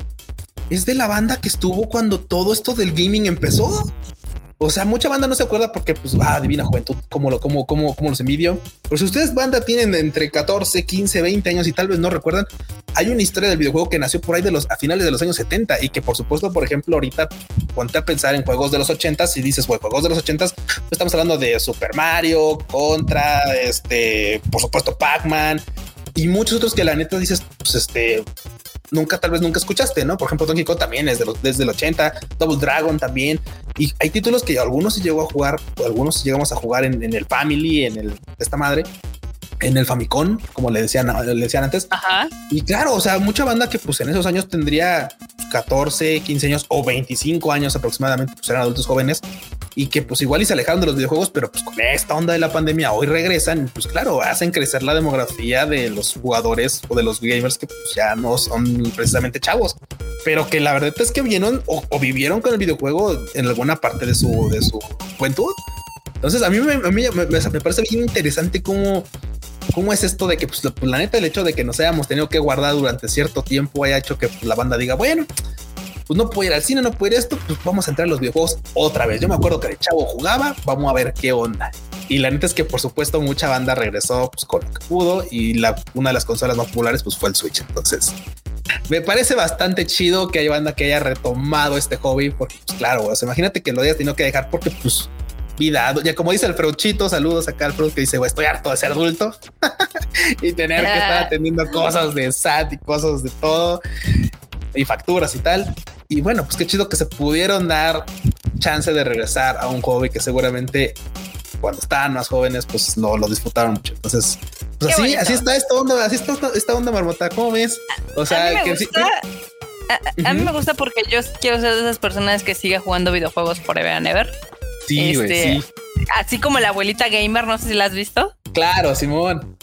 es de la banda que estuvo cuando todo esto del gaming empezó. O sea, mucha banda no se acuerda porque, pues, ah, divina juventud, como lo, como, como, como los envidio. Pero si ustedes, banda, tienen entre 14, 15, 20 años y tal vez no recuerdan, hay una historia del videojuego que nació por ahí de los, a finales de los años 70 y que, por supuesto, por ejemplo, ahorita ponte a pensar en juegos de los 80 y dices, güey, juegos de los 80 pues estamos hablando de Super Mario, Contra, este, por supuesto, Pac-Man y muchos otros que la neta dices, pues, este, nunca, tal vez nunca escuchaste, ¿no? Por ejemplo, Donkey Kong también es de los, desde el 80, Double Dragon también. Y hay títulos que algunos se llegó a jugar, algunos llegamos a jugar en, el Family, en el esta madre, en el Famicom, como le decían, le decían antes. Ajá. Y claro, o sea, mucha banda que pues en esos años tendría 14, 15 años o 25 años aproximadamente, pues eran adultos jóvenes y que pues igual y se alejaron de los videojuegos, pero pues con esta onda de la pandemia hoy regresan, pues claro, hacen crecer la demografía de los jugadores o de los gamers que pues ya no son precisamente chavos, pero que la verdad es que vieron o, vivieron con el videojuego en alguna parte de su, de su juventud. Entonces a mí, me, me, parece bien interesante cómo, cómo es esto de que pues, la neta el hecho de que nos hayamos tenido que guardar durante cierto tiempo haya hecho que pues, la banda diga, bueno, pues no puede ir al cine, no puede ir esto, pues vamos a entrar a los videojuegos otra vez. Yo me acuerdo que el chavo jugaba, vamos a ver qué onda. Y la neta es que por supuesto mucha banda regresó pues, con lo que pudo y la, una de las consolas más populares pues fue el Switch. Entonces me parece bastante chido que haya banda que haya retomado este hobby porque pues, claro, imagínate que lo hayas tenido que dejar porque pues vida, ya como dice el Freuchito, saludos acá al Freud que dice, estoy harto de ser adulto y tener que estar atendiendo cosas de SAT y cosas de todo y facturas y tal. Y bueno, pues qué chido que se pudieron dar chance de regresar a un hobby que seguramente cuando estaban más jóvenes, pues no lo disfrutaron mucho. Entonces, pues así, así está esta onda, así está esta onda marmota. ¿Cómo ves? O sea, a que a, mí me gusta porque yo quiero ser de esas personas que siga jugando videojuegos forever and ever. Sí, este, sí. Así como la abuelita gamer, no sé si la has visto. Claro, Simón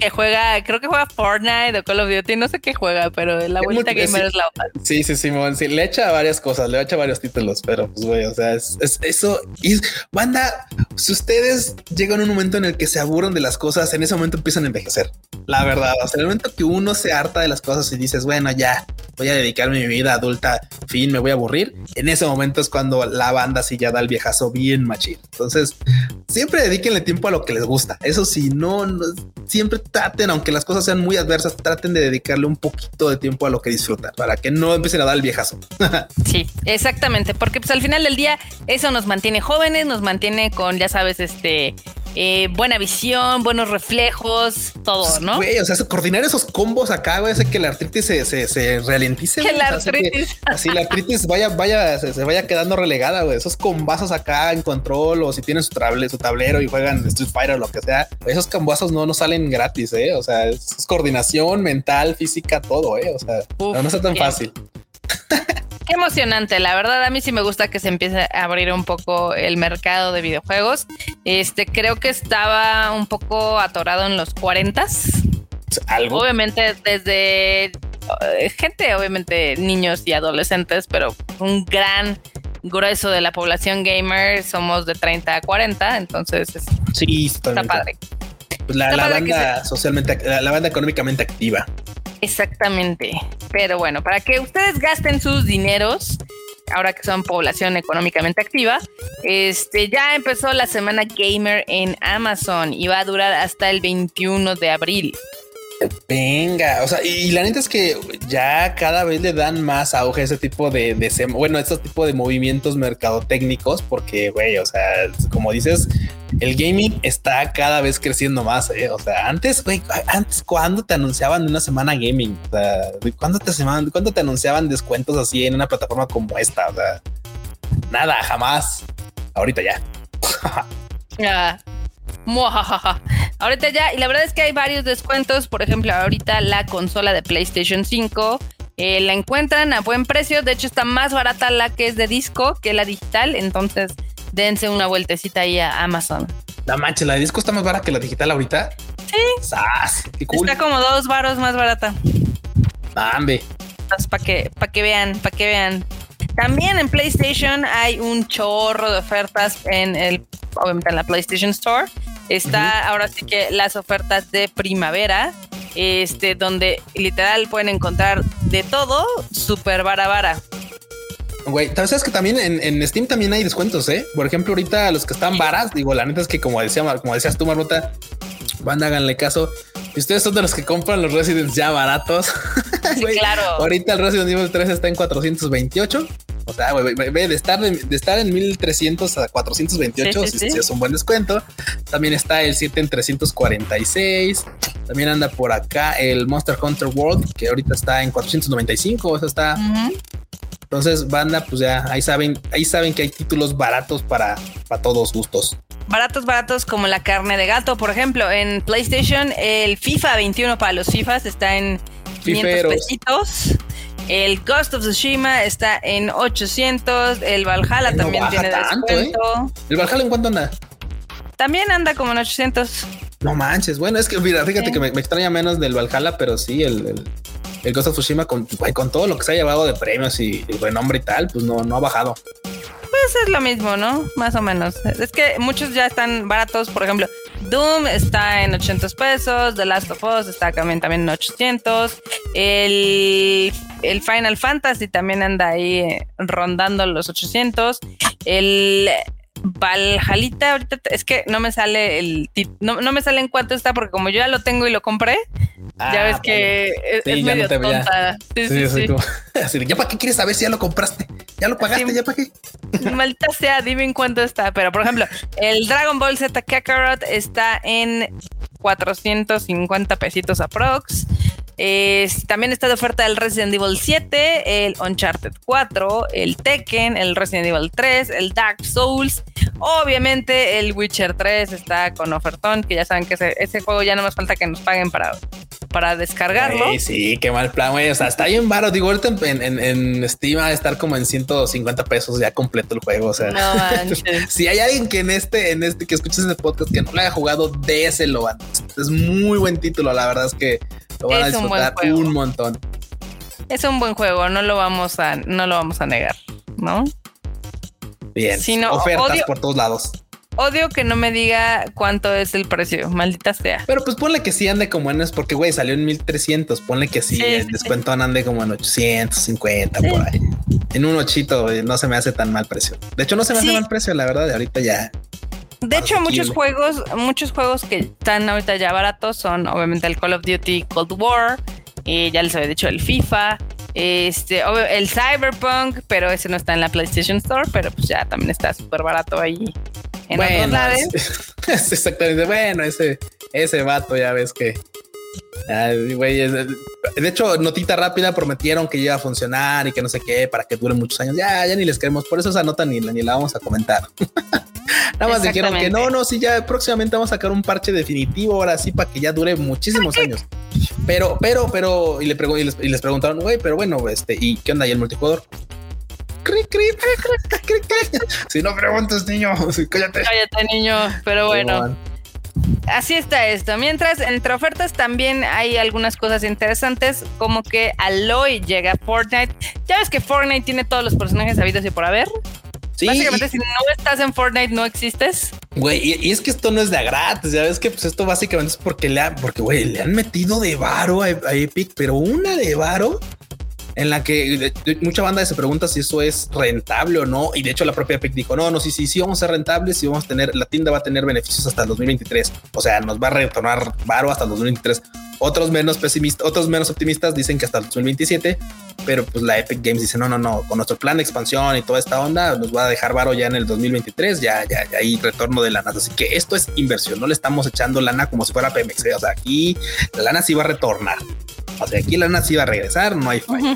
que juega, creo que juega Fortnite o Call of Duty, no sé qué juega, pero la abuelita gamer es la otra. Sí, sí, Simón, sí, le echa varias cosas, le echa varios títulos, pero pues güey, o sea, es, eso. Y banda, si ustedes llegan a un momento en el que se aburren de las cosas, en ese momento empiezan a envejecer. La verdad, o sea, en el momento que uno se harta de las cosas y dices, bueno, ya voy a dedicarme mi vida adulta, fin, me voy a aburrir. En ese momento es cuando la banda sí ya da el viejazo bien machín. Entonces, siempre dedíquenle tiempo a lo que les gusta. Eso sí, no, no siempre traten, aunque las cosas sean muy adversas, traten de dedicarle un poquito de tiempo a lo que disfrutan para que no empiecen a dar el viejazo. sí, exactamente, porque pues al final del día eso nos mantiene jóvenes, nos mantiene con, ya sabes, este eh, buena visión, buenos reflejos, todo, pues, ¿no? Güey, o sea, coordinar esos combos acá, güey, hace que la artritis se, se, se ralentice. Que la artritis. así la artritis vaya, vaya, se, vaya quedando relegada, güey. Esos combazos acá en control o si tienen su, su tablero y juegan Street Fighter o lo que sea, esos combazos no, no salen gratis, ¿eh? O sea, es, coordinación mental, física, todo, ¿eh? O sea, no, no es tan fácil. Qué emocionante, la verdad a mí sí me gusta que se empiece a abrir un poco el mercado de videojuegos. Este creo que estaba un poco atorado en los 40 algo. Obviamente desde eh, gente, obviamente niños y adolescentes, pero un gran grueso de la población gamer somos de 30 a 40, entonces sí, está padre. Pues la, banda socialmente, la banda económicamente activa. Exactamente. Pero bueno, para que ustedes gasten sus dineros, ahora que son población económicamente activa, este ya empezó la semana gamer en Amazon y va a durar hasta el 21 de abril. Venga, o sea, y, la neta es que ya cada vez le dan más auge a ese tipo de, bueno, estos tipo de movimientos mercadotécnicos, porque, güey, o sea, como dices, el gaming está cada vez creciendo más. ¿eh? O sea, antes, güey, antes, cuando te anunciaban una semana gaming? O sea, ¿cuándo te, ¿cuándo te anunciaban descuentos así en una plataforma como esta? O sea, nada, jamás. Ahorita ya. Ahorita ya, y la verdad es que hay varios descuentos. Por ejemplo, ahorita la consola de PlayStation 5 eh, la encuentran a buen precio. De hecho, está más barata la que es de disco que la digital. Entonces, dense una vueltecita ahí a Amazon. La mancha, la de disco está más barata que la digital ahorita. Sí. Está como dos varos más barata. Bambi. Para que, para que vean, para que vean. También en PlayStation hay un chorro de ofertas en el, obviamente en la PlayStation Store. Está ahora sí que las ofertas de primavera, este, donde literal pueden encontrar de todo, súper vara vara. Güey, sabes que también en, Steam también hay descuentos, ¿eh? Por ejemplo, ahorita los que están varas, digo, la neta es que como decía, como decías tú, Marmota, van, háganle caso. Y ustedes son de los que compran los Residents ya baratos. Sí, claro. Ahorita el Resident Evil 3 está en 428. O sea, güey, de estar, de, estar en 1300 a 428, si, es un buen descuento. También está el 7 en 346. También anda por acá el Monster Hunter World, que ahorita está en 495. O sea, está. Entonces, banda, pues ya ahí saben, ahí saben que hay títulos baratos para, para todos gustos. Baratos, baratos como la carne de gato, por ejemplo, en PlayStation el FIFA 21 para los FIFAs está en 500 pesitos. El Ghost of Tsushima está en 800. El Valhalla también tiene ¿eh? descuento. ¿El Valhalla en cuánto anda? También anda como en 800. No manches. Bueno, es que mira, fíjate que me, extraña menos del Valhalla, pero sí, el, el Ghost of Tsushima con, con todo lo que se ha llevado de premios y el renombre y tal, pues no, no ha bajado. Pues es lo mismo, ¿no? Más o menos. Es que muchos ya están baratos. Por ejemplo, Doom está en 800 pesos, The Last of Us está también, también en 800, el, el Final Fantasy también anda ahí eh, rondando los 800, el Valjalita, ahorita es que no me sale el no, no, me sale en cuánto está porque como yo ya lo tengo y lo compré, ya ves ah, que es, medio tonta. Sí, sí, sí. ¿Ya para qué quieres saber si ya lo compraste? ¿Ya lo pagaste? ¿Ya para qué? Maldita sea, dime en cuánto está. Pero por ejemplo, el Dragon Ball Z Kakarot está en 450 pesitos aprox también está de oferta el Resident Evil 7, el Uncharted 4, el Tekken, el Resident Evil 3, el Dark Souls. Obviamente el Witcher 3 está con ofertón, que ya saben que ese, juego ya no más falta que nos paguen para, para descargarlo. Sí, sí, qué mal plan, güey. O sea, está bien baro. Digo, ahorita en, en, en Steam va a estar como en 150 pesos ya completo el juego. O sea, no si hay alguien que en este, en este, que escuches este podcast que no lo haya jugado, déselo. Es muy buen título. La verdad es que lo van a disfrutar un, montón. Es un buen juego, no lo vamos a, no lo vamos a negar, ¿no? Bien. Ofertas por todos lados. Odio que no me diga cuánto es el precio, maldita sea. Pero pues ponle que sí ande como en es porque güey salió en 1300, ponle que sí, el descuento ande como en 850 por ahí. En un ochito no se me hace tan mal precio. De hecho no se me hace mal precio, la verdad, de ahorita ya de hecho, muchos juegos, muchos juegos que están ahorita ya baratos son obviamente el Call of Duty Cold War, y ya les había dicho el FIFA, este, el Cyberpunk, pero ese no está en la PlayStation Store, pero pues ya también está súper barato ahí en bueno, otros lados. exactamente, bueno, ese, ese vato ya ves que de hecho, notita rápida, prometieron que iba a funcionar y que no sé qué, para que dure muchos años. Ya, ya ni les queremos, por eso esa nota ni, ni la vamos a comentar. Nada más dijeron que no, no, sí, ya próximamente vamos a sacar un parche definitivo, ahora sí, para que ya dure muchísimos años. Pero, pero, pero, y, le y, les, preguntaron, güey, pero bueno, este, ¿y qué onda? ¿Y el multijugador? si no preguntas, niño, cállate. Cállate, niño, pero bueno. Así está esto. Mientras, entre ofertas también hay algunas cosas interesantes, como que Aloy llega a Fortnite. Ya ves que Fortnite tiene todos los personajes habidos y por haber. Sí. Básicamente, si no estás en Fortnite, no existes. Güey, y, es que esto no es de gratis. Ya ves que pues esto básicamente es porque le, han, porque güey, le han metido de varo a, a Epic, pero una de varo en la que mucha banda se pregunta si eso es rentable o no. Y de hecho la propia Epic dijo, no, no, sí, sí, sí vamos a ser rentables, sí vamos a tener, la tienda va a tener beneficios hasta el 2023. O sea, nos va a retornar varo hasta el 2023. Otros menos pesimistas, otros menos optimistas dicen que hasta el 2027, pero pues la Epic Games dice, no, no, no, con nuestro plan de expansión y toda esta onda nos va a dejar varo ya en el 2023, ya, ya, ya hay retorno de lana. Así que esto es inversión, no le estamos echando lana como si fuera Pemex. ¿eh? O sea, aquí la lana sí va a retornar. O sea, aquí la lana sí va a regresar, no hay fallo.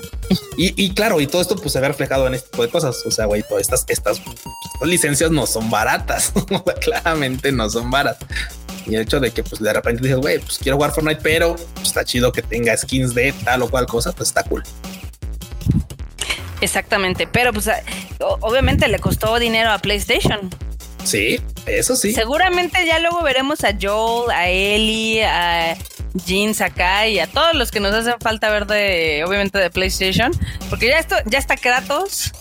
y, claro, y todo esto pues se ve reflejado en este tipo de cosas. O sea, güey, todas estas, estas, licencias no son baratas. Claramente no son baratas. Y el hecho de que pues de repente dices, güey, pues quiero jugar Fortnite, pero pues, está chido que tenga skins de tal o cual cosa, pues está cool. Exactamente, pero pues obviamente le costó dinero a PlayStation. Sí, eso sí. Seguramente ya luego veremos a Joel, a Ellie, a Jeans acá y a todos los que nos hacen falta ver de, obviamente, de PlayStation, porque ya esto, ya está Kratos.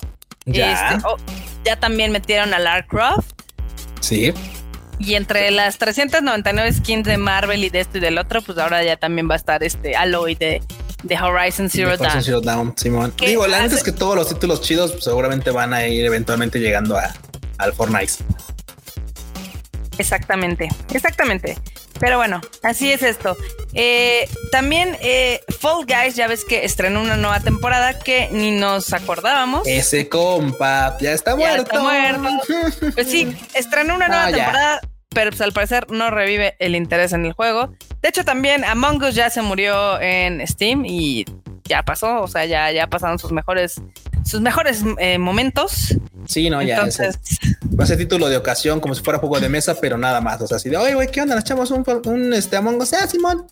Ya. Este, oh, ya también metieron a Lara Croft. Sí. Y entre las 399 skins de Marvel y de esto y del otro, pues ahora ya también va a estar este Aloy de, de Horizon Zero Dawn. Zero Dawn, Simón. Digo, la neta es que todos los títulos chidos pues, seguramente van a ir eventualmente llegando a, al Fortnite. Exactamente, exactamente. Pero bueno, así es esto. Eh, también eh, Fall Guys, ya ves que estrenó una nueva temporada que ni nos acordábamos. Ese compa ya está muerto. Pues sí, estrenó una nueva temporada, pero pues, al parecer no revive el interés en el juego. De hecho, también Among Us ya se murió en Steam y ya pasó, o sea, ya, ya pasaron sus mejores, sus mejores eh, momentos. Sí, no, ya. Entonces, va a ser título de ocasión, como si fuera juego de mesa, pero nada más. O sea, así de, oye, güey, ¿qué onda? Nos echamos un, un este, Among Us. Ah, Simón.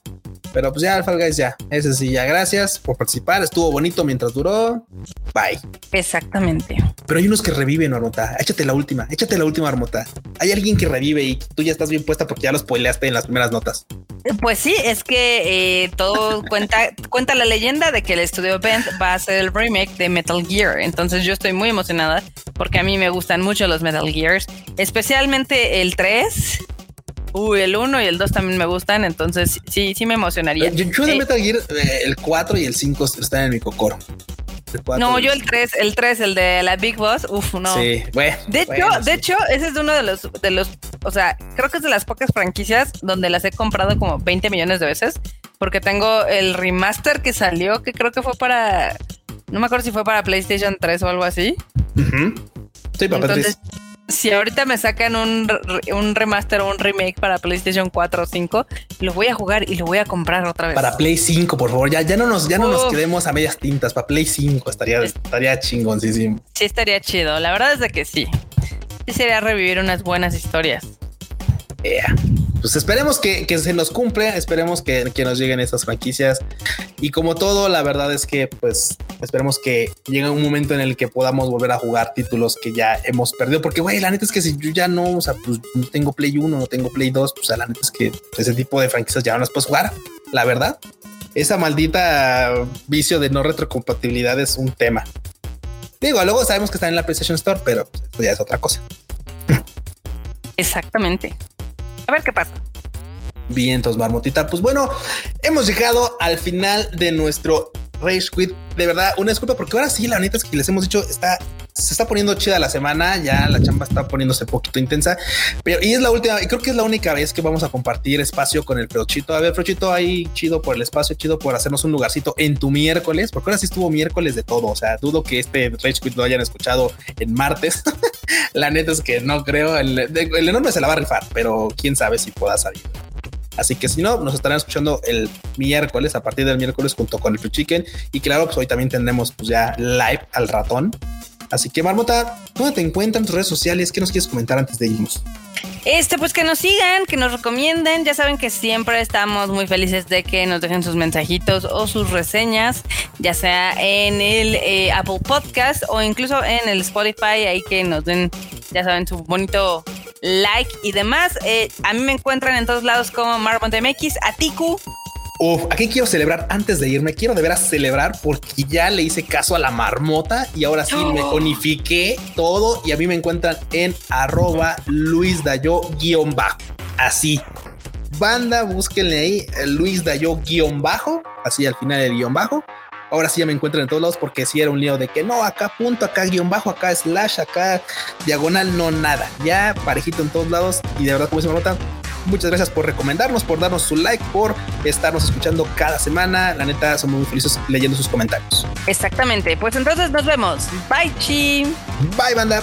Pero pues ya, Guys ya. Ese sí, ya. Gracias por participar. Estuvo bonito mientras duró. Bye. Exactamente. Pero hay unos que reviven, Armota. Échate la última. Échate la última, Armota. Hay alguien que revive y tú ya estás bien puesta porque ya lo spoileaste en las primeras notas. Pues sí, es que eh, todo cuenta, cuenta la leyenda de que el estudio Bent va a hacer el remake de Metal Gear. Entonces yo estoy muy emocionada porque a mí me gustan mucho los Metal Gears, especialmente el 3 Uy, el 1 y el 2 también me gustan, entonces sí, sí me emocionaría. Yo, yo de Metal Gear, eh, el 4 y el 5 están en mi cocoro. No, yo el 3, el 3, el de la Big Boss, uf, no. Sí, bueno. De hecho, de hecho, ese es uno de los, de los, o sea, creo que es de las pocas franquicias donde las he comprado como 20 millones de veces, porque tengo el remaster que salió, que creo que fue para, no me acuerdo si fue para PlayStation 3 o algo así. Sí, para Entonces, si ahorita me sacan un, un, remaster o un remake para PlayStation 4 o 5, lo voy a jugar y lo voy a comprar otra vez. Para Play 5, por favor, ya, ya no nos, ya no nos quedemos a medias tintas. Para Play 5 estaría, estaría sí. Sí, estaría chido. La verdad es de que sí. Sí sería revivir unas buenas historias. Yeah pues esperemos que, se nos cumple, esperemos que, nos lleguen estas franquicias. Y como todo, la verdad es que pues esperemos que llegue un momento en el que podamos volver a jugar títulos que ya hemos perdido. Porque, güey, la neta es que si yo ya no, o sea, pues no tengo Play 1, no tengo Play 2, pues la neta es que ese tipo de franquicias ya no las puedes jugar, la verdad. Esa maldita vicio de no retrocompatibilidad es un tema. Digo, luego sabemos que está en la PlayStation Store, pero pues, ya es otra cosa. Exactamente. A ver qué pasa. Vientos, marmotita. Pues bueno, hemos llegado al final de nuestro Rage Quit. De verdad, una disculpa porque ahora sí, la neta es que les hemos dicho, está se está poniendo chida la semana, ya la chamba está poniéndose poquito intensa, pero y es la última, y creo que es la única vez que vamos a compartir espacio con el Frochito. A ver, Frochito, ahí chido por el espacio, chido por hacernos un lugarcito en tu miércoles, porque ahora sí estuvo miércoles de todo. O sea, dudo que este Rage Quit lo hayan escuchado en martes. la neta es que no creo. El, el enorme se la va a rifar, pero quién sabe si pueda salir. Así que si no, nos estarán escuchando el miércoles, a partir del miércoles junto con el Free Chicken. Y claro, pues hoy también tendremos pues ya live al ratón Así que, Marmota, ¿dónde te encuentran tus redes sociales? ¿Qué nos quieres comentar antes de irnos? Este, pues que nos sigan, que nos recomienden. Ya saben que siempre estamos muy felices de que nos dejen sus mensajitos o sus reseñas, ya sea en el eh, Apple Podcast o incluso en el Spotify, ahí que nos den, ya saben, su bonito like y demás. Eh, a mí me encuentran en todos lados como Marmota MX, a Tiku. Uf, aquí quiero celebrar antes de irme. Quiero de veras celebrar porque ya le hice caso a la marmota y ahora sí me conifiqué todo. Y a mí me encuentran en arroba Luis Dayo guion bajo. Así. Banda, búsquenle ahí Luis Dayo guion bajo. Así al final el guion bajo. Ahora sí ya me encuentran en todos lados porque si era un lío de que no, acá punto, acá guion bajo, acá slash, acá diagonal, no nada. Ya parejito en todos lados y de verdad como se me nota, Muchas gracias por recomendarnos, por darnos su like, por estarnos escuchando cada semana. La neta, somos muy felices leyendo sus comentarios. Exactamente. Pues entonces nos vemos. Bye, chi. Bye, banda.